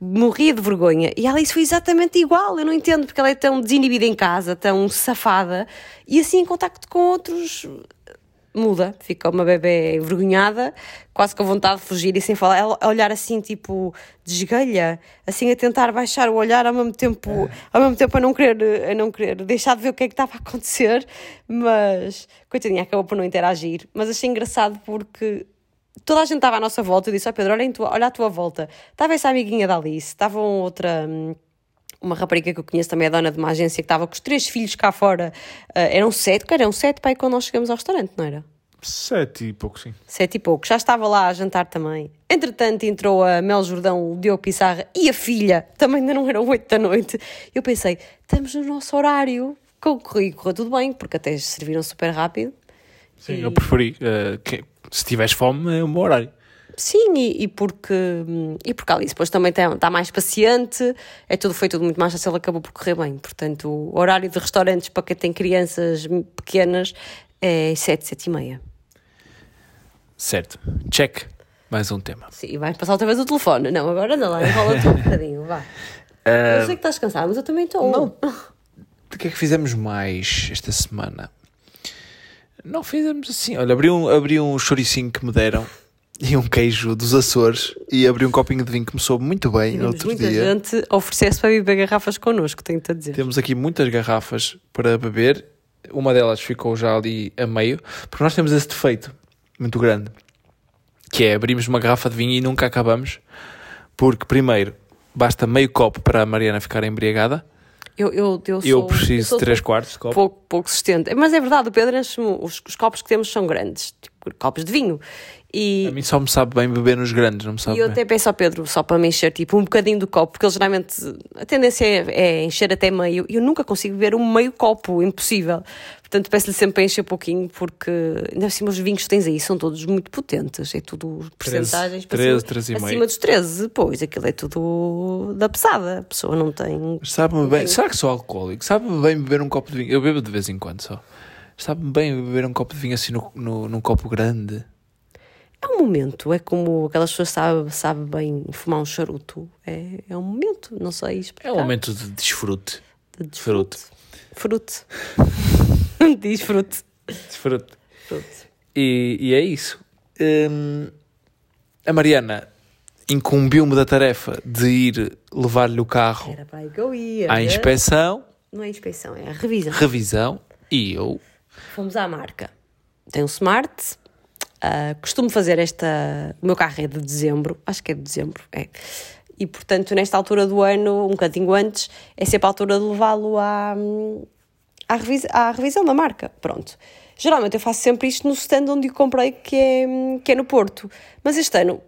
Morria de vergonha. E a Alice foi exatamente igual. Eu não entendo porque ela é tão desinibida em casa, tão safada, e assim em contacto com outros muda, fica uma bebê envergonhada, quase com vontade de fugir e sem falar, ela a olhar assim tipo desgalha, assim a tentar baixar o olhar ao mesmo tempo, ao mesmo tempo a não querer, a não querer deixar de ver o que é que estava a acontecer, mas coitadinha acabou por não interagir, mas achei engraçado porque toda a gente estava à nossa volta e disse: oh Pedro, olha, tua, olha à tua volta. Estava essa amiguinha da Alice, estava outra. Hum, uma rapariga que eu conheço também, a dona de uma agência, que estava com os três filhos cá fora. Uh, eram sete, cara, eram sete pai quando nós chegamos ao restaurante, não era? Sete e pouco, sim. Sete e pouco. Já estava lá a jantar também. Entretanto, entrou a Mel Jordão, o Diogo Pissarra e a filha. Também ainda não eram oito da noite. Eu pensei, estamos no nosso horário. Corri, correu tudo bem, porque até serviram super rápido. Sim, e... eu preferi. Uh, que se tiveres fome, é um bom horário. Sim, e, e, porque, e porque a Alice depois também está, está mais paciente, é tudo, foi tudo muito mais fácil, acabou por correr bem. Portanto, o horário de restaurantes para quem tem crianças pequenas é 7, 7 e meia. Certo, check. Mais um tema. Sim, vais passar outra vez o telefone. Não, agora não, lá, enrola-te um (laughs) bocadinho, vá. Uh, eu sei que estás cansado, mas eu também estou. Não. O que é que fizemos mais esta semana? Não fizemos assim. Olha, abri um, abri um choricinho que me deram e um queijo dos Açores e abri um copinho de vinho que me soube muito bem no outro muita dia. gente oferece para beber garrafas connosco, tenho-te a dizer. Temos aqui muitas garrafas para beber. Uma delas ficou já ali a meio, porque nós temos esse defeito muito grande, que é abrimos uma garrafa de vinho e nunca acabamos, porque primeiro basta meio copo para a Mariana ficar embriagada eu, eu, eu, sou, eu preciso de 3 quartos de copo. Pouco, pouco sustento. Mas é verdade, o Pedro enche os, os copos que temos são grandes, copos de vinho. E... A mim só me sabe bem beber nos grandes, não me sabe E eu bem. até peço ao Pedro só para me encher tipo um bocadinho do copo, porque ele geralmente a tendência é, é encher até meio e eu nunca consigo beber um meio copo, impossível. Portanto, peço-lhe sempre para encher pouquinho, porque ainda assim os vinhos que tens aí são todos muito potentes, é tudo percentagens 13, 13 acima dos 13, pois aquilo é tudo da pesada, a pessoa não tem. Sabe-me bem, será que sou alcoólico? Sabe-me bem beber um copo de vinho? Eu bebo de vez em quando só. Sabe-me bem beber um copo de vinho assim no, no, num copo grande? É um momento, é como aquelas pessoas sabem sabe bem fumar um charuto. É, é um momento, não sei explicar. É um momento de desfrute. De desfrute. Fruto. Desfrute. (laughs) Desfrute. E, e é isso. Hum, a Mariana incumbiu-me da tarefa de ir levar-lhe o carro Era para aí que eu ia, à inspeção. Não é inspeção, é a revisão. Revisão. E eu. Fomos à marca. Tem um Smart. Uh, costumo fazer esta. O meu carro é de dezembro, acho que é de dezembro, é. E portanto, nesta altura do ano, um bocadinho antes, é sempre a altura de levá-lo à, à, à revisão da marca. Pronto. Geralmente eu faço sempre isto no stand onde eu comprei, que é, que é no Porto. Mas este ano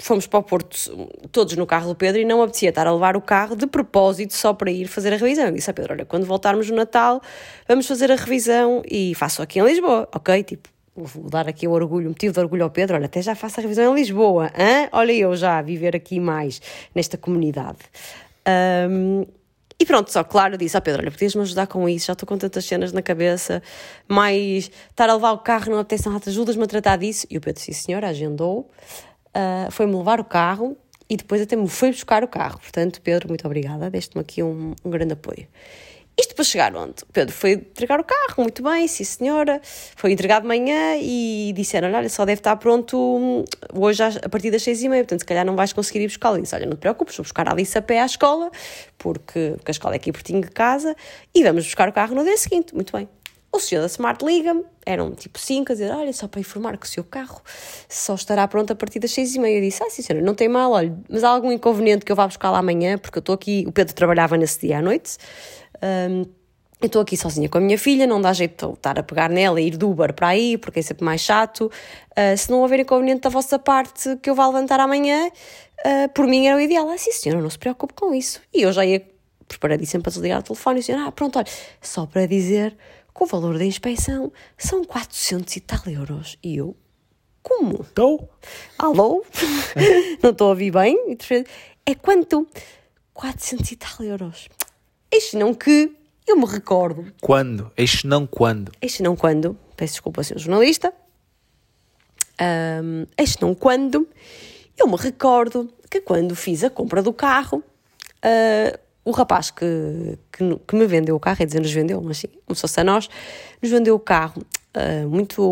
fomos para o Porto todos no carro do Pedro e não apetecia estar a levar o carro de propósito só para ir fazer a revisão. Eu disse a Pedro: Olha, quando voltarmos no Natal, vamos fazer a revisão e faço aqui em Lisboa, ok? Tipo, vou dar aqui o orgulho, motivo de orgulho ao Pedro. Olha, até já faço a revisão em Lisboa, hein? olha eu já a viver aqui mais nesta comunidade. Um, e pronto, só claro, disse: oh Pedro, olha, podias-me ajudar com isso, já estou com tantas cenas na cabeça, mas estar a levar o carro não apetece nada, ajudas-me a tratar disso. E o Pedro, sim senhor, agendou, uh, foi-me levar o carro e depois até me foi buscar o carro. Portanto, Pedro, muito obrigada, deste-me aqui um, um grande apoio. Isto para chegar onde? Pedro foi entregar o carro, muito bem, sim senhora. Foi entregado de manhã e disseram: Olha, só deve estar pronto hoje a partir das seis e meia, portanto, se calhar não vais conseguir ir buscar. Ele disse: Olha, não te preocupes, vou buscar a Alice a pé à escola, porque, porque a escola é aqui pertinho de casa, e vamos buscar o carro no dia seguinte. Muito bem. O senhor da Smart liga-me, eram tipo 5, a dizer: Olha, só para informar que o seu carro só estará pronto a partir das 6 e meia. Eu disse: Ah, sim, senhora, não tem mal, olha, mas há algum inconveniente que eu vá buscar lá amanhã, porque eu estou aqui. O Pedro trabalhava nesse dia à noite. Um, eu estou aqui sozinha com a minha filha, não dá jeito de estar a pegar nela e ir do Uber para aí, porque é sempre mais chato. Uh, se não houver inconveniente da vossa parte que eu vá levantar amanhã, uh, por mim era o ideal. Ah, sim, senhora, não se preocupe com isso. E eu já ia preparadíssima para desligar o telefone e dizer: Ah, pronto, olha, só para dizer que o valor da inspeção são 400 e tal euros. E eu, como? Estou? Alô? (laughs) não estou a ouvir bem? É quanto? 400 e tal euros. Isto não que eu me recordo. Quando? Este não quando? Este não quando. Peço desculpa, senhor jornalista. Um, este não quando. Eu me recordo que quando fiz a compra do carro, uh, o rapaz que, que, que, me vendeu o carro, é dizer, nos vendeu, mas sim, começou-se a nós, nos vendeu o carro uh, muito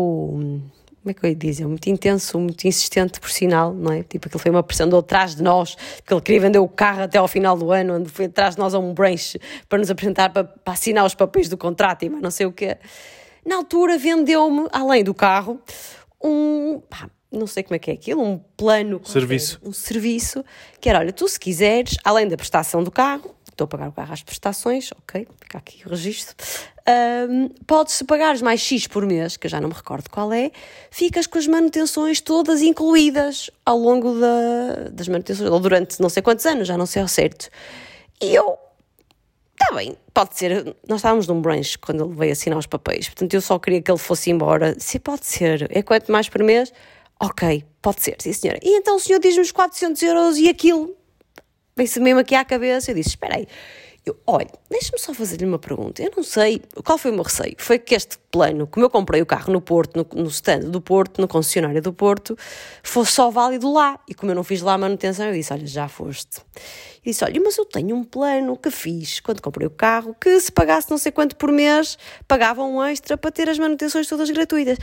como é que eu ia dizer, muito intenso, muito insistente, por sinal, não é? Tipo, aquilo foi uma pressão de atrás de nós, porque ele queria vender o carro até ao final do ano, onde foi atrás de nós a um branch para nos apresentar, para, para assinar os papéis do contrato e mais não sei o quê. Na altura vendeu-me, além do carro, um, pá, não sei como é que é aquilo, um plano. Serviço. Um serviço, que era, olha, tu se quiseres, além da prestação do carro, estou a pagar o carro às prestações, ok, fica aqui o registro. Um, podes, pagares mais X por mês, que eu já não me recordo qual é, ficas com as manutenções todas incluídas ao longo da, das manutenções, ou durante não sei quantos anos, já não sei ao certo. E eu, está bem, pode ser. Nós estávamos num branch quando ele veio assinar os papéis, portanto eu só queria que ele fosse embora. Se pode ser, é quanto mais por mês? Ok, pode ser, sim senhora. E então o senhor diz-me os 400 euros e aquilo veio-se mesmo aqui à cabeça. Eu disse: Espera aí, eu, olha, deixa-me só fazer-lhe uma pergunta. Eu não sei qual foi o meu receio. Foi que este plano, como eu comprei o carro no Porto, no, no stand do Porto, no concessionário do Porto, fosse só válido lá. E como eu não fiz lá a manutenção, eu disse: Olha, já foste. E disse: Olha, mas eu tenho um plano que fiz quando comprei o carro, que se pagasse não sei quanto por mês, pagava um extra para ter as manutenções todas gratuitas.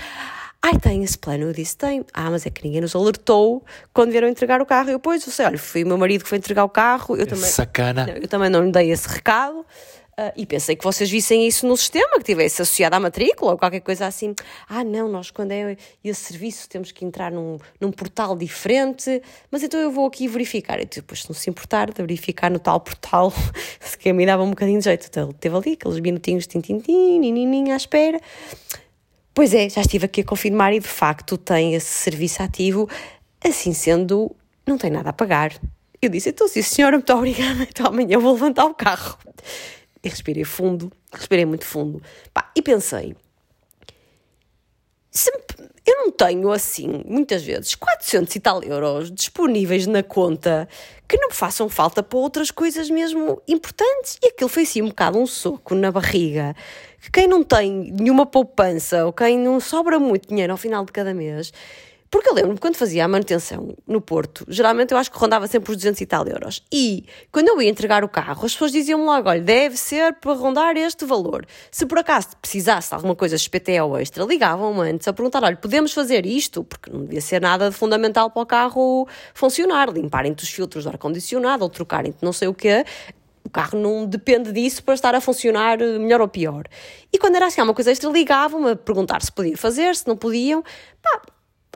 Ai, tem esse plano? Eu disse, tem. Ah, mas é que ninguém nos alertou quando vieram entregar o carro. Eu, pois, eu sei, olha, foi o meu marido que foi entregar o carro. Eu também, Sacana. Não, eu também não lhe dei esse recado. Uh, e pensei que vocês vissem isso no sistema, que tivesse associado à matrícula ou qualquer coisa assim. Ah, não, nós quando é esse serviço temos que entrar num, num portal diferente, mas então eu vou aqui verificar. E depois, se não se importar de verificar no tal portal, (laughs) que me dava um bocadinho de jeito. Então ele teve ali aqueles minutinhos, tim, tim, tim, nininho à espera. Pois é, já estive aqui a confirmar e de facto tem esse serviço ativo, assim sendo, não tem nada a pagar. Eu disse, então sim senhora, muito obrigada, então amanhã eu vou levantar o carro. E respirei fundo, respirei muito fundo. Pá, e pensei, sempre, eu não tenho assim, muitas vezes, 400 e tal euros disponíveis na conta que não me façam falta para outras coisas mesmo importantes. E aquilo foi assim um bocado um soco na barriga que quem não tem nenhuma poupança ou quem não sobra muito dinheiro ao final de cada mês, porque eu lembro-me quando fazia a manutenção no Porto, geralmente eu acho que rondava sempre os 200 e tal euros. E quando eu ia entregar o carro, as pessoas diziam-me logo: olha, deve ser para rondar este valor. Se por acaso precisasse de alguma coisa SPT ou extra, ligavam-me antes a perguntar: olha, podemos fazer isto? Porque não devia ser nada fundamental para o carro funcionar, limparem-te os filtros do ar-condicionado ou trocarem-te não sei o quê o carro não depende disso para estar a funcionar eh, melhor ou pior. E quando era assim, uma coisa extra, ligavam-me a perguntar se podia fazer, se não podiam. Pá,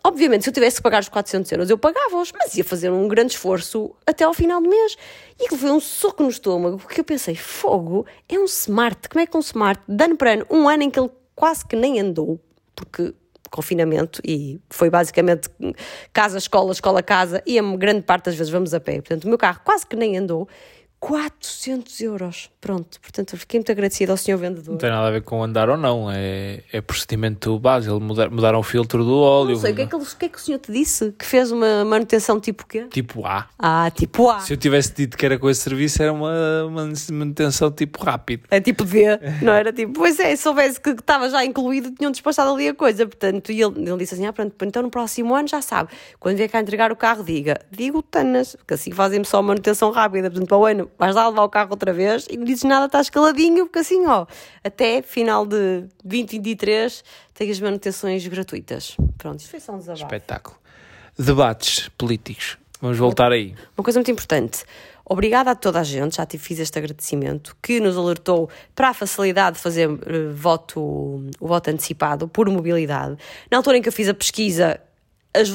obviamente, se eu tivesse que pagar os 400 euros, eu pagava-os, mas ia fazer um grande esforço até ao final do mês. E aquilo foi um soco no estômago, porque eu pensei, fogo, é um smart, como é que um smart, dano para ano, um ano em que ele quase que nem andou, porque confinamento e foi basicamente casa, escola, escola, casa e a grande parte das vezes vamos a pé. Portanto, o meu carro quase que nem andou 400 euros. Pronto, portanto, fiquei muito agradecida ao senhor vendedor. Não tem nada a ver com andar ou não, é, é procedimento básico. Mudar, mudaram o filtro do óleo. Não sei, o que, é que, o que é que o senhor te disse? Que fez uma manutenção tipo quê? Tipo A. Ah, tipo A. Se eu tivesse dito que era com esse serviço, era uma, uma manutenção tipo rápido. É tipo D, não era tipo. Pois é, se soubesse que estava já incluído, tinham despachado ali a coisa. Portanto, e ele, ele disse assim: ah, pronto, então no próximo ano já sabe. Quando vier cá entregar o carro, diga, digo Tanas, porque assim fazem-me só manutenção rápida. Portanto, para o ano vais lá levar o carro outra vez e não dizes nada, estás caladinho, porque assim, ó, até final de 2023 tens as manutenções gratuitas. Pronto, isto foi só um desabafo. Espetáculo. Debates políticos. Vamos voltar aí. Uma coisa muito importante. Obrigada a toda a gente, já te fiz este agradecimento, que nos alertou para a facilidade de fazer uh, voto, o voto antecipado por mobilidade. Na altura em que eu fiz a pesquisa, as,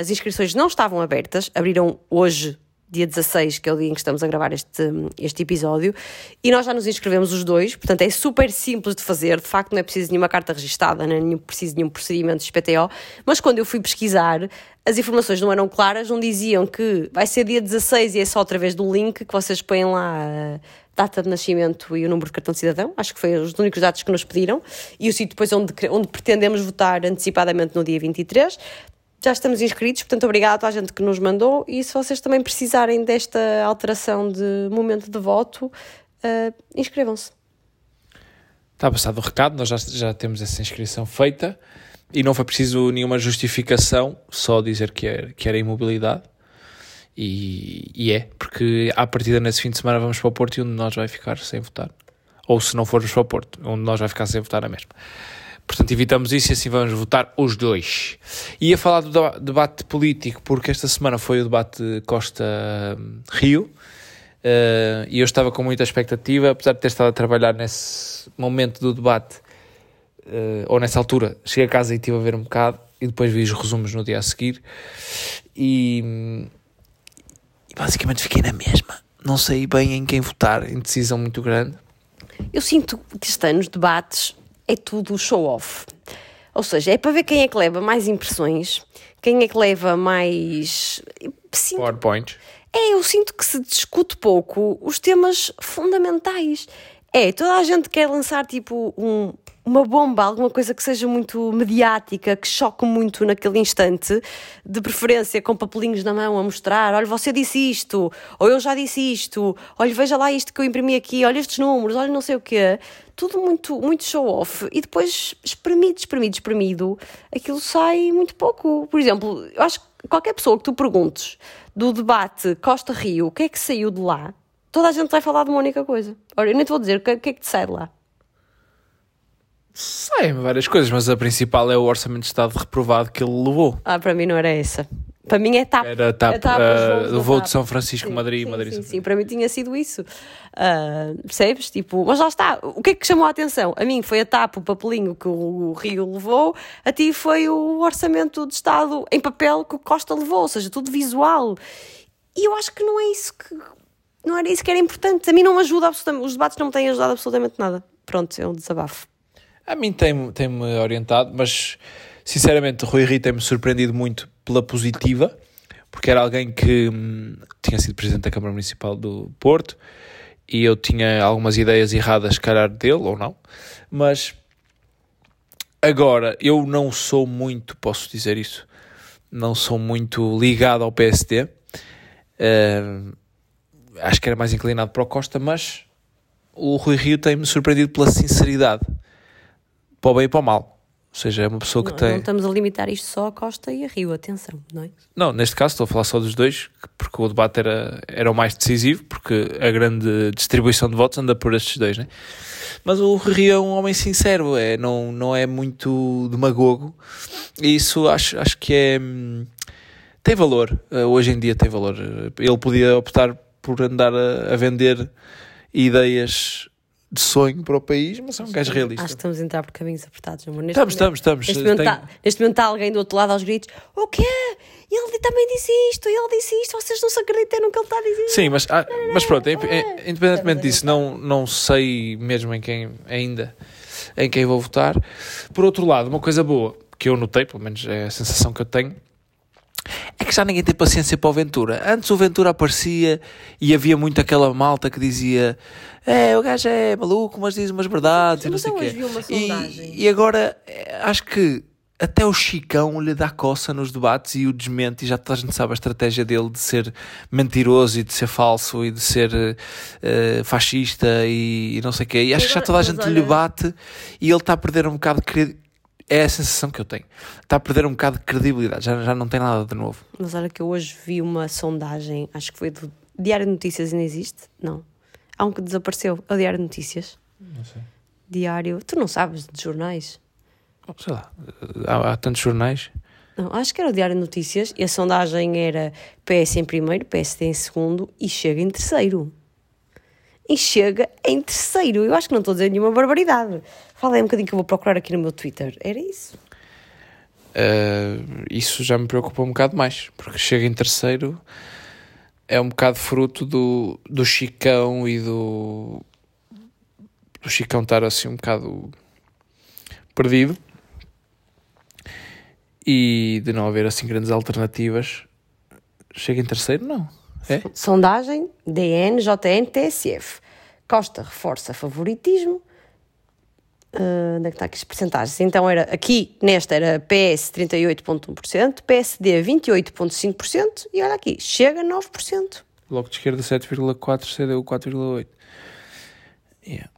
as inscrições não estavam abertas, abriram hoje, dia 16, que é o dia em que estamos a gravar este, este episódio, e nós já nos inscrevemos os dois, portanto é super simples de fazer, de facto não é preciso nenhuma carta registada, nem é preciso nenhum procedimento de PTO, mas quando eu fui pesquisar, as informações não eram claras, não diziam que vai ser dia 16 e é só através do link que vocês põem lá a data de nascimento e o número de cartão de cidadão, acho que foi os únicos dados que nos pediram, e o sítio depois onde, onde pretendemos votar antecipadamente no dia 23, já estamos inscritos, portanto, toda a gente que nos mandou. E se vocês também precisarem desta alteração de momento de voto, uh, inscrevam-se. Está passado o recado, nós já, já temos essa inscrição feita e não foi preciso nenhuma justificação, só dizer que era, que era imobilidade. E, e é, porque à partida nesse fim de semana vamos para o Porto e um de nós vai ficar sem votar. Ou se não formos para o Porto, um de nós vai ficar sem votar a mesma. Portanto, evitamos isso e assim vamos votar os dois. Ia falar do debate político, porque esta semana foi o debate Costa-Rio. Uh, e eu estava com muita expectativa, apesar de ter estado a trabalhar nesse momento do debate, uh, ou nessa altura, cheguei a casa e estive a ver um bocado, e depois vi os resumos no dia a seguir, e, e basicamente fiquei na mesma. Não sei bem em quem votar, indecisão muito grande. Eu sinto que este ano os debates é tudo show-off. Ou seja, é para ver quem é que leva mais impressões, quem é que leva mais. Sinto... PowerPoint. É, eu sinto que se discute pouco os temas fundamentais. É, toda a gente quer lançar tipo um, uma bomba, alguma coisa que seja muito mediática, que choque muito naquele instante, de preferência com papelinhos na mão a mostrar: olha, você disse isto, ou eu já disse isto, olha, veja lá isto que eu imprimi aqui, olha estes números, olha não sei o quê. Tudo muito, muito show-off. E depois, espremido, espremido, espremido, aquilo sai muito pouco. Por exemplo, eu acho que qualquer pessoa que tu perguntes do debate Costa-Rio, o que é que saiu de lá, toda a gente vai falar de uma única coisa. Olha, eu nem te vou dizer o que, que é que te sai de lá. Saem várias coisas, mas a principal é o orçamento de Estado reprovado que ele levou. Ah, para mim não era essa. Para mim é TAP. Era TAP, a TAP uh, o voo de São Francisco, sim, Madrid, sim, Madrid. Sim, sim, para mim tinha sido isso. Uh, percebes? Tipo, mas lá está. O que é que chamou a atenção? A mim foi a TAP, o papelinho que o Rio levou, a ti foi o orçamento de Estado em papel que o Costa levou, ou seja, tudo visual. E eu acho que não é isso que. Não era isso que era importante. A mim não me ajuda absolutamente. Os debates não me têm ajudado absolutamente nada. Pronto, é um desabafo. A mim tem-me tem orientado, mas sinceramente Rui Rio tem-me surpreendido muito pela positiva, porque era alguém que hum, tinha sido presidente da Câmara Municipal do Porto e eu tinha algumas ideias erradas, calhar dele ou não, mas agora eu não sou muito, posso dizer isso, não sou muito ligado ao PSD. Uh, acho que era mais inclinado para o Costa, mas o Rui Rio tem-me surpreendido pela sinceridade para o bem e para o mal. Ou seja, é uma pessoa que não, tem. Não estamos a limitar isto só a Costa e a Rio, atenção, não é? Não, neste caso estou a falar só dos dois, porque o debate era, era o mais decisivo, porque a grande distribuição de votos anda por estes dois, né? Mas o Rio é um homem sincero, é, não, não é muito demagogo, e isso acho, acho que é. tem valor, eh, hoje em dia tem valor. Ele podia optar por andar a, a vender ideias de sonho para o país, mas é um gajo realista. Acho que estamos a entrar por caminhos apertados, amor. Neste estamos, momento, estamos, estamos. Neste momento, está, neste momento está alguém do outro lado aos gritos: O quê? Ele também disse isto, ele disse isto, vocês não se acreditam no que ele está a dizer. Sim, mas, ah, mas pronto, independentemente disso, não, não sei mesmo em quem ainda em quem vou votar. Por outro lado, uma coisa boa que eu notei, pelo menos é a sensação que eu tenho, é que já ninguém tem paciência para o Ventura. Antes o Ventura aparecia e havia muito aquela malta que dizia é, o gajo é maluco, mas diz umas verdades e não sei o quê. E, e agora eh, acho que até o Chicão lhe dá coça nos debates e o desmente, e já toda a gente sabe a estratégia dele de ser mentiroso e de ser falso e de ser uh, fascista e, e, não sei o quê. E acho que já toda a gente lhe bate e ele está a perder um bocado de é a sensação que eu tenho. Está a perder um bocado de credibilidade, já, já não tem nada de novo. Mas olha que eu hoje vi uma sondagem, acho que foi do Diário de Notícias ainda existe? Não. Há um que desapareceu. É o Diário de Notícias. Não sei. Diário. Tu não sabes de jornais? Sei lá, há, há tantos jornais. Não, acho que era o Diário de Notícias e a sondagem era PS em primeiro, PSD em segundo e chega em terceiro. E chega em terceiro. Eu acho que não estou a dizer nenhuma barbaridade. Fala aí um bocadinho que eu vou procurar aqui no meu Twitter. Era isso. Uh, isso já me preocupa um bocado mais, porque chega em terceiro é um bocado fruto do, do Chicão e do, do Chicão estar assim um bocado perdido e de não haver assim grandes alternativas. Chega em terceiro, não. É? Sondagem DN, JN, TSF. Costa reforça favoritismo. Uh, onde é que está aqui as percentagens? Então era aqui, nesta era PS 38,1%, PSD 28,5% e olha aqui, chega a 9%. Bloco de esquerda 7,4%, CDU 4,8%. Yeah.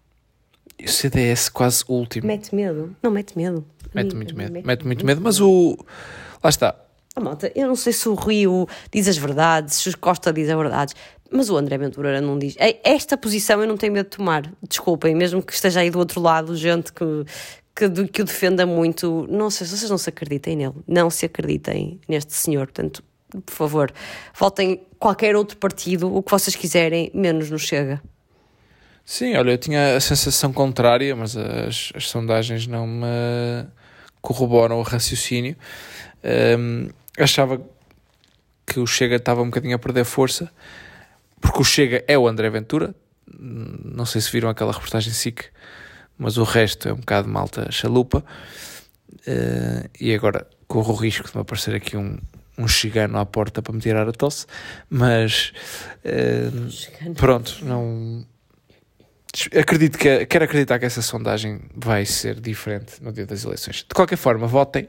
E o CDS quase último. Mete medo. Não, mete medo. Mete muito medo. Mete muito medo, mas o. Lá está. Oh, malta, eu não sei se o Rio diz as verdades, se o Costa diz as verdades, mas o André Ventura não diz. Esta posição eu não tenho medo de tomar. Desculpem, mesmo que esteja aí do outro lado gente que, que, que o defenda muito. Não sei se vocês não se acreditem nele. Não se acreditem neste senhor. Portanto, por favor, votem qualquer outro partido, o que vocês quiserem, menos nos chega. Sim, olha, eu tinha a sensação contrária, mas as, as sondagens não me corroboram o raciocínio. Um, achava que o Chega estava um bocadinho a perder força, porque o Chega é o André Ventura. Não sei se viram aquela reportagem SIC, mas o resto é um bocado malta chalupa. Uh, e agora corro o risco de me aparecer aqui um, um chegano à porta para me tirar a tosse, mas uh, pronto, não acredito que quero acreditar que essa sondagem vai ser diferente no dia das eleições. De qualquer forma, votem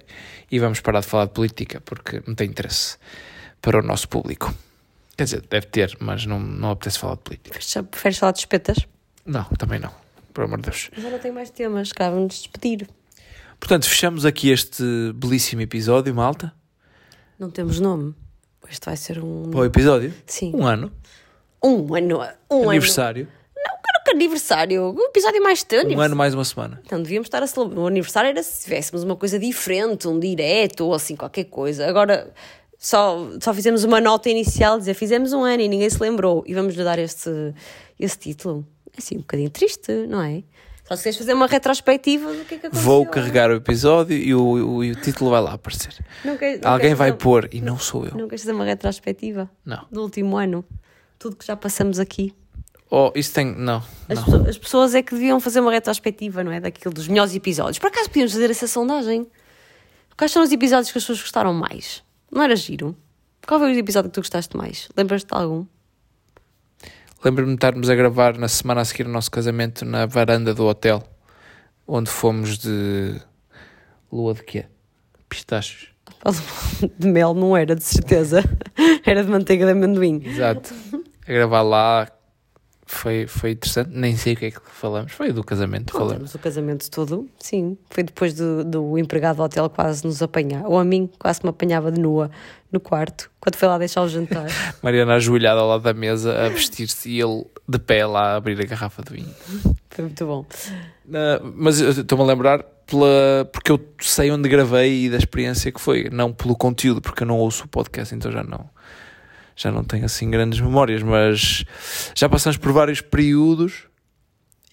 e vamos parar de falar de política porque não tem interesse para o nosso público. Quer dizer, deve ter, mas não, não apetece falar de política. Preferes falar de espetas? Não, também não. Por amor de Deus. Já não tenho mais temas, cá vamos despedir. Portanto, fechamos aqui este belíssimo episódio, malta. Não temos nome. Este vai ser um. Para o episódio? Sim. Um ano. Um ano. Um Aniversário. Ano aniversário, o episódio mais teu. Um ano mais uma semana. Então devíamos estar a celebrar. O aniversário era se tivéssemos uma coisa diferente, um direto ou assim, qualquer coisa. Agora só, só fizemos uma nota inicial, dizer fizemos um ano e ninguém se lembrou e vamos lhe dar este, esse título. É assim, um bocadinho triste, não é? Só se queres fazer uma retrospectiva do que é que aconteceu. Vou carregar o episódio e o, o, o título vai lá aparecer. Quer, Alguém vai pôr e não sou eu. Não queres fazer uma retrospectiva? Não. Do último ano? Tudo que já passamos aqui. Oh, isso tem. Não. As, não. Pessoas, as, pessoas é que deviam fazer uma retrospectiva, não é? Daquilo dos melhores episódios. Por acaso podíamos fazer essa sondagem? Quais são os episódios que as pessoas gostaram mais? Não era giro? Qual foi o episódio que tu gostaste mais? Lembras-te de algum? Lembro-me de estarmos a gravar na semana a seguir o nosso casamento na varanda do hotel, onde fomos de. Lua de quê? Pistachos. De mel não era, de certeza. (laughs) Era de manteiga de amendoim. Exato. A gravar lá, foi, foi interessante, nem sei o que é que falamos, foi do casamento. Falamos, falamos do casamento todo, sim. Foi depois do, do empregado do hotel quase nos apanhar, ou a mim quase me apanhava de nua no quarto, quando foi lá deixar o jantar. (laughs) Mariana ajoelhada ao lado da mesa a vestir-se e ele de pé lá a abrir a garrafa de vinho. Foi muito bom. Uh, mas estou-me a lembrar pela, porque eu sei onde gravei e da experiência que foi, não pelo conteúdo, porque eu não ouço o podcast, então já não já não tenho assim grandes memórias, mas já passamos por vários períodos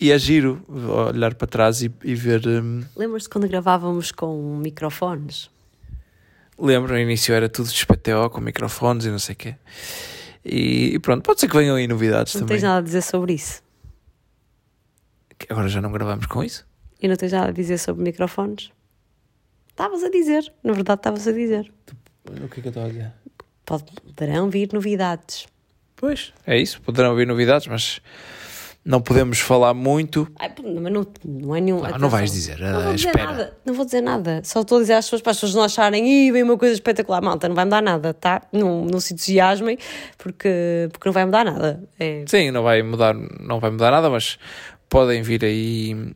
e é giro olhar para trás e, e ver. Um... Lembras-te quando gravávamos com microfones? Lembro, no início era tudo de PTO com microfones e não sei o quê. E, e, pronto, pode ser que venham aí novidades não também. Não tens nada a dizer sobre isso? Agora já não gravamos com isso? E não tens nada a dizer sobre microfones? Estavas a dizer, na verdade estavas a dizer. O que é que eu estava a dizer? Poderão vir novidades. Pois, é isso, poderão vir novidades, mas não podemos falar muito. Ai, mas não, não é nenhum. Não, não vais dizer, não vou dizer espera. Nada, não vou dizer nada. Só estou a dizer às pessoas para as pessoas não acharem, e vem uma coisa espetacular, malta, não vai mudar nada, tá? Não, não se entusiasmem, porque, porque não vai mudar nada. É... Sim, não vai mudar, não vai mudar nada, mas podem vir aí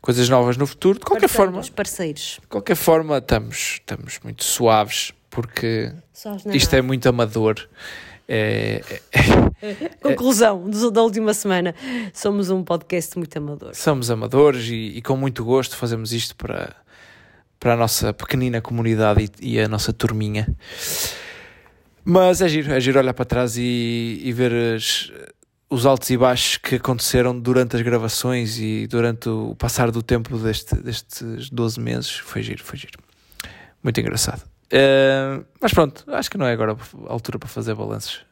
coisas novas no futuro. De qualquer forma, os parceiros. De qualquer forma, estamos, estamos muito suaves porque isto é muito amador É, (laughs) Conclusão da última semana. Somos um podcast muito amador. somos amadores e, e com muito gosto fazemos isto para, para a nossa pequenina comunidade e, e a nossa turminha. Mas é giro, é giro olhar para trás e, e ver as- os altos e baixos que aconteceram durante as gravações e durante o passar do tempo deste, destes 12 meses. Foi giro, foi giro. Muito engraçado. Eh, mas pronto, acho que não é agora a altura para fazer balanços.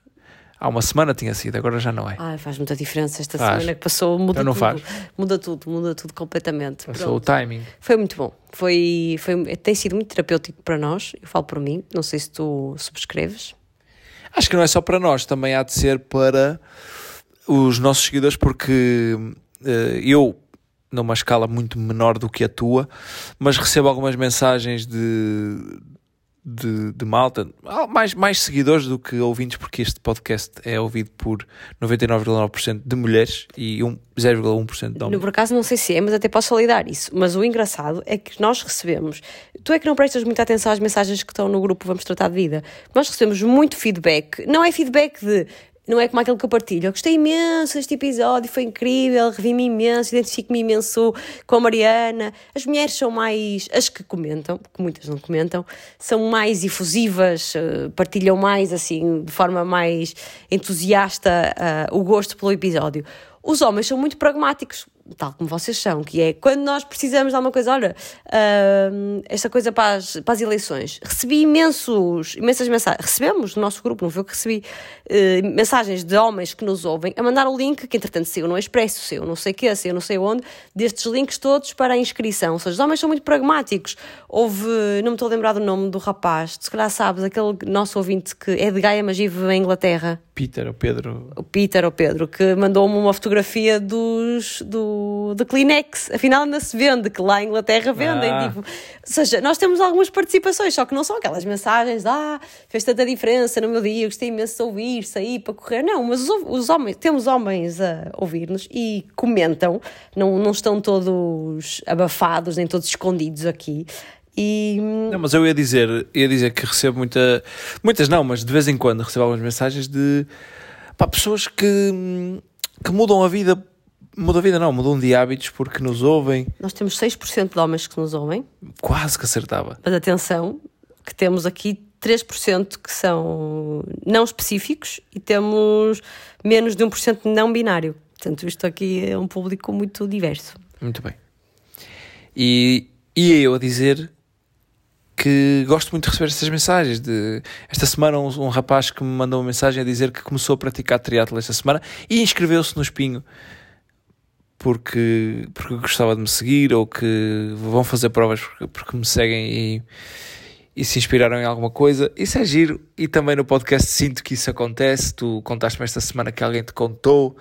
Há uma semana tinha sido, agora já não é. Ai, faz muita diferença esta Faz. semana que passou, muda Então não tudo. faz. Muda tudo, muda tudo completamente. Passou o Pronto. timing. Foi muito bom. Foi, foi, tem sido muito terapêutico para nós. Eu falo por mim, não sei se tu subscreves. Acho que não é só para nós, também há de ser para os nossos seguidores, porque eh, eu, numa escala muito menor do que a tua, mas recebo algumas mensagens de, de, de malta, mais, mais seguidores do que ouvintes, porque este podcast é ouvido por 99,9% de mulheres e um, 0,1% de homens. por acaso não sei se é, mas até posso validar isso. Mas o engraçado é que nós recebemos. Tu é que não prestas muita atenção às mensagens que estão no grupo Vamos Tratar de Vida. Nós recebemos muito feedback. Não é feedback de. Não é como aquele que eu partilho. Eu gostei imenso deste episódio, foi incrível, revi-me imenso, identifico-me imenso com a Mariana. As mulheres são mais. As que comentam, porque muitas não comentam, são mais efusivas, eh, partilham mais, assim, de forma mais entusiasta, eh, o gosto pelo episódio. Os homens são muito pragmáticos, tal como vocês são, que é quando nós precisamos de alguma coisa, olha, hum, esta coisa para as, para as eleições. Recebi imensos, imensas mensagens, recebemos no nosso grupo, não foi eu que recebi, eh, mensagens de homens que nos ouvem a mandar o link, que entretanto saiu no Expresso, saiu não sei o quê, saiu não sei onde, destes links todos para a inscrição. Ou seja, os homens são muito pragmáticos. Houve, não me estou a lembrar do nome do rapaz, se calhar sabes, aquele nosso ouvinte que é de Gaia, mas vive em Inglaterra Peter, o Pedro, o Peter ou Pedro, que mandou-me uma fotografia dos, do, do Kleenex. Afinal, ainda se vende, que lá em Inglaterra vendem. Ah. Tipo, ou seja, nós temos algumas participações, só que não são aquelas mensagens de ah, fez tanta diferença no meu dia, gostei imenso de ouvir, sair para correr. Não, mas os, os homens, temos homens a ouvir-nos e comentam, não, não estão todos abafados, nem todos escondidos aqui. E Não, mas eu ia dizer, ia dizer que recebo muita, muitas não, mas de vez em quando recebo algumas mensagens de pá, pessoas que, que mudam a vida, mudam a vida não, mudam de hábitos porque nos ouvem, nós temos 6% de homens que nos ouvem. quase que acertava. Mas atenção, que temos aqui 3% que são não específicos e temos menos de 1% não binário. Portanto, isto aqui é um público muito diverso. Muito bem. E ia eu a dizer que gosto muito de receber essas mensagens. De... Esta semana, um, um rapaz que me mandou uma mensagem a dizer que começou a praticar triatlo esta semana e inscreveu-se no Espinho porque, porque gostava de me seguir ou que vão fazer provas porque, porque me seguem e, e se inspiraram em alguma coisa. Isso é giro. E também no podcast sinto que isso acontece. Tu contaste-me esta semana que alguém te contou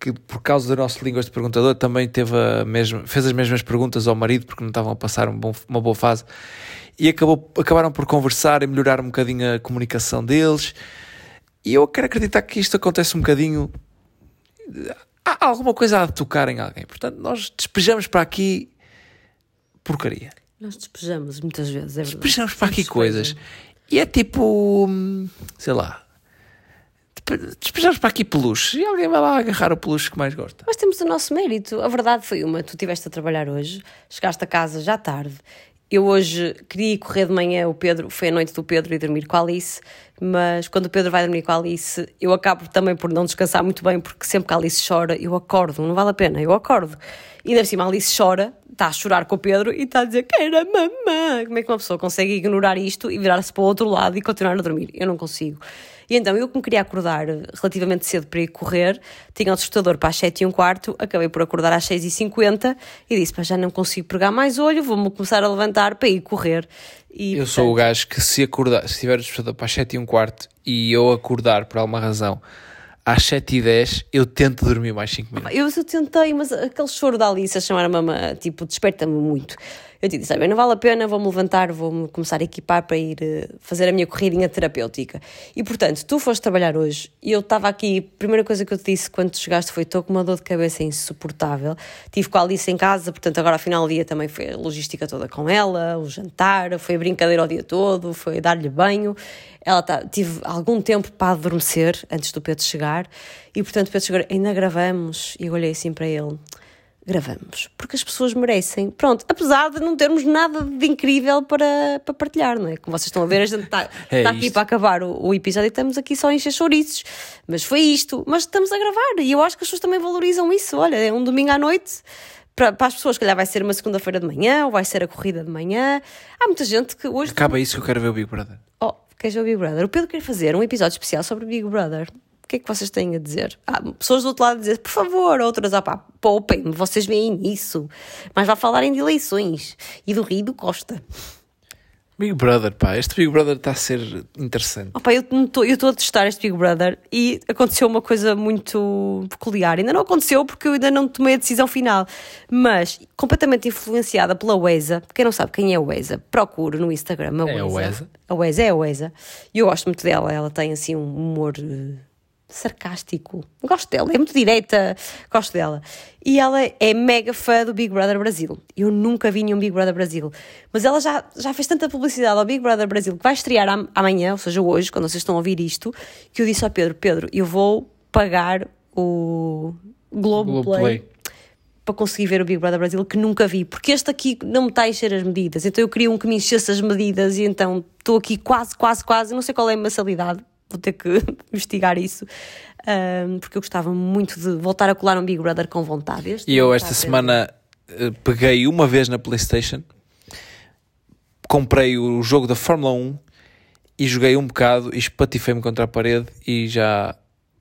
que por causa do nosso Línguas de Perguntador também teve a mesma, fez as mesmas perguntas ao marido porque não estavam a passar um uma boa fase e acabou, acabaram por conversar e melhorar um bocadinho a comunicação deles. E eu quero acreditar que isto acontece um bocadinho há alguma coisa a tocar em alguém. Portanto nós despejamos para aqui porcaria. Nós despejamos muitas vezes, é verdade. despejamos para aqui coisas. E é tipo hum, sei lá despe- despejamos para aqui peluche e alguém vai lá agarrar o peluche que mais gosta. Mas temos o nosso mérito. A verdade foi uma: tu estiveste a trabalhar hoje, chegaste a casa já tarde. Eu hoje queria correr de manhã, o Pedro, foi a noite do Pedro e dormir com a Alice, mas quando o Pedro vai dormir com a Alice, eu acabo também por não descansar muito bem, porque sempre que a Alice chora, eu acordo, não vale a pena, eu acordo. E ainda cima a Alice chora, está a chorar com o Pedro e está a dizer quero a mamã. Como é que uma pessoa consegue ignorar isto e virar-se para o outro lado e continuar a dormir? Eu não consigo. E então, eu que me queria acordar relativamente cedo para ir correr, tinha o despertador para as 7 e um quarto, acabei por acordar às 6 e 50 e disse, pá, já não consigo pregar mais olho, vou-me começar a levantar para ir correr. E, Eu sou o gajo que se acordar, se tiver o despertador para as 7 e um quarto e eu acordar por alguma razão às 7 e 10, eu tento dormir mais 5 minutos. Eu, eu tentei, mas aquele choro da Alice a chamar a mamã, tipo, desperta-me muito. Eu te disse, "Ah, não vale a pena, vou-me levantar, vou-me começar a equipar para ir eh, fazer a minha corridinha terapêutica. E portanto, tu foste trabalhar hoje e eu estava aqui, a primeira coisa que eu te disse quando chegaste foi: estou com uma dor de cabeça insuportável. Tive com a Alice em casa, portanto, agora ao final do dia também foi a logística toda com ela, o jantar, foi a brincadeira o dia todo, foi dar-lhe banho. Ela tá, tive algum tempo para adormecer antes do Pedro chegar e portanto, Pedro chegou, ainda gravamos. E eu olhei assim para ele gravamos, porque as pessoas merecem. Pronto, apesar de não termos nada de incrível para, para partilhar, não é? Como vocês estão a ver, a gente está (laughs) É está aqui para acabar o, o episódio e estamos aqui só a encher chouriços. Mas foi isto, mas estamos a gravar e eu acho que as pessoas também valorizam isso. Olha, é um domingo à noite. Para, para as pessoas, se calhar vai ser uma segunda-feira de manhã ou vai ser a corrida de manhã. Há muita gente que hoje. Acaba isso que eu quero ver o Big Brother. Oh, queres ver o Big Brother? O Pedro quer fazer um episódio especial sobre o Big Brother. O que é que vocês têm a dizer? Há pessoas do outro lado a dizer, por favor, outras, ah pá, poupem-me, vocês veem isso. Mas vai falarem de eleições e do Rio do Costa. Big Brother, pá, este Big Brother está a ser interessante. Oh, pá, eu estou a testar este Big Brother e aconteceu uma coisa muito peculiar. Ainda não aconteceu porque eu ainda não tomei a decisão final, mas completamente influenciada pela Weza. Quem não sabe quem é a Weza, procure no Instagram a É a Weza. Weza. A Weza é a Weza. E eu gosto muito dela, ela tem assim um humor eh, sarcástico. Gosto dela, é muito direta, gosto dela. E ela é mega fã do Big Brother Brasil. Eu nunca vi nenhum Big Brother Brasil. Mas ela já, já fez tanta publicidade ao Big Brother Brasil que vai estrear am- amanhã, ou seja, hoje, quando vocês estão a ouvir isto, que eu disse ao Pedro: Pedro, eu vou pagar o Globoplay Globoplay. para conseguir ver o Big Brother Brasil que nunca vi, porque este aqui não me está a encher as medidas, então eu queria um que me enchesse as medidas e então estou aqui quase, quase, quase, não sei qual é a mensalidade, vou ter que (laughs) investigar isso, ahm, porque eu gostava muito de voltar a colar um Big Brother com vontade. Este E eu esta semana eh, peguei uma vez na Playstation, comprei o jogo da Fórmula 1 e joguei um bocado e espatifei-me contra a parede e já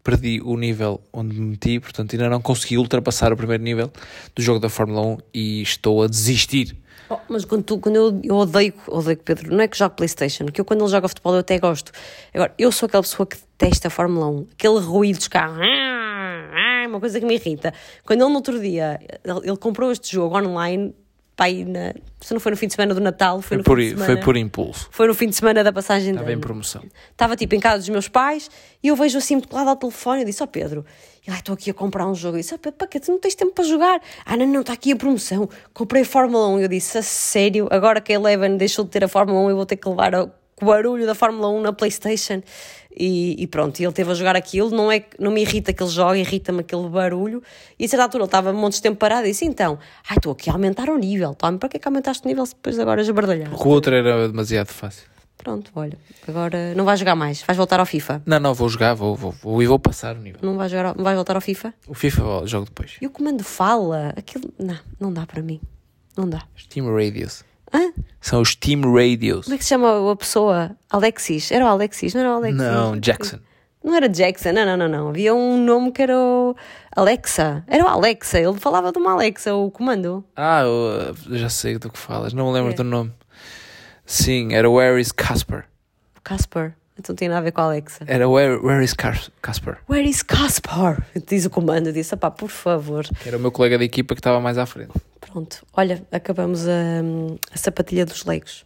perdi o nível onde me meti, portanto ainda não consegui ultrapassar o primeiro nível do jogo da Fórmula 1 e estou a desistir. Oh, mas quando, tu- quando eu, eu odeio, odeio Pedro, não é que jogo Playstation, que eu quando ele joga futebol eu até gosto. Agora, eu sou aquela pessoa que detesta a Fórmula 1, aquele ruído dos carros, ah, uma coisa que me irrita. Quando ele no outro dia, ele, ele comprou este jogo online, pá, aí na, se não foi no fim de semana do Natal, foi, Foi no por, fim de semana. foi por impulso. Foi no fim de semana da passagem de Estava em promoção. Estava tipo em casa dos meus pais e eu vejo assim muito lado ao telefone. Eu disse: Ó Pedro, e lá estou aqui a comprar um jogo. Eu disse: Ó Pedro, para quê? Tu não tens tempo para jogar? Ah, não, não, está aqui a promoção. Comprei a Fórmula 1. Eu disse: A sério, agora que a Eleven deixou de ter a Fórmula 1, eu vou ter que levar o o barulho da Fórmula 1 na PlayStation. E, e pronto, ele teve a jogar aquilo. Não, é, não me irrita que ele jogue, irrita-me aquele barulho. E a certa altura ele estava um monte de tempo parado e disse: Então, ai, estou aqui a aumentar o nível. Tome, para que é que aumentaste o nível se depois agora esbardalhar? Porque o outro era demasiado fácil. Pronto, olha, agora não vais jogar mais, vais voltar ao FIFA. Não, não, vou jogar, vou, vou, vou e vou passar o nível. Não vais, jogar, não vais voltar ao FIFA? O FIFA jogo depois. E o comando fala, aquilo. Não, não dá para mim. Não dá. Steam Radios. Hã? São os Steam Radios. Como é que se chama a pessoa? Alexis? Era o Alexis, não era o Alexis? Não, Jackson. Não era Jackson, não, não, não, não. Havia um nome que era o Alexa. Era o Alexa, ele falava de uma Alexa, o comando. Ah, já sei do que falas, não me lembro É. do nome. Sim, era Where is Casper. Casper. Então tem nada a ver com a Alexa. Era Where, where is Cas- Casper. Where is Casper? Diz o comando, disse, pá, por favor. Era o meu colega de equipa que estava mais à frente. Pronto, olha, acabamos a, a sapatilha dos leigos.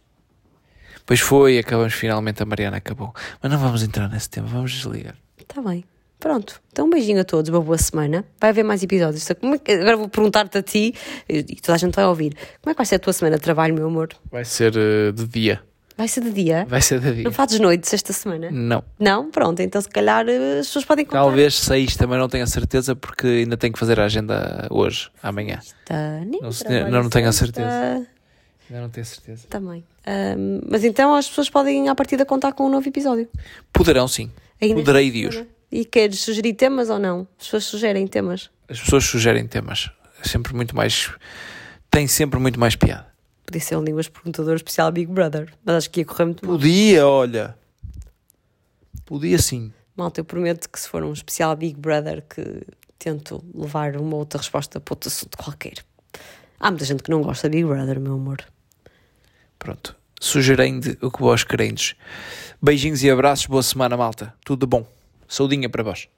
Depois foi, acabamos finalmente, a Mariana acabou. Mas não vamos entrar nesse tema, vamos desligar. Está bem. Pronto. Então, um beijinho a todos, uma boa semana. Vai haver mais episódios. É Agora vou perguntar-te a ti, e toda a gente vai ouvir. Como é que vai ser a tua semana de trabalho, meu amor? Vai ser uh, de dia. Vai ser de dia? Vai ser de dia. Não fazes noites esta semana? Não. Não? Pronto, então se calhar eh, as pessoas podem contar. Talvez seis, também não tenho a certeza, porque ainda tenho que fazer a agenda hoje, amanhã. Tá, nem Não não, não tenho a certeza. Ainda não tenho a certeza. Também. Ahm, mas então as pessoas podem, à partida, contar com um novo episódio. Poderão sim. Ainda Poderei semana. E queres sugerir temas ou não? As pessoas sugerem temas. As pessoas sugerem temas. É sempre muito mais. Tem sempre muito mais piada. Podia ser um Línguas Perguntador especial Big Brother. Mas acho que ia correr muito mal. Podia, olha. Podia sim. Malta, eu prometo que se for um especial Big Brother que tento levar uma outra resposta para outro assunto qualquer. Há muita gente que não gosta de Big Brother, meu amor. Pronto. Sugerem-de o que vós querendes. Beijinhos e abraços. Boa semana, malta. Tudo de bom. Saudinha para vós.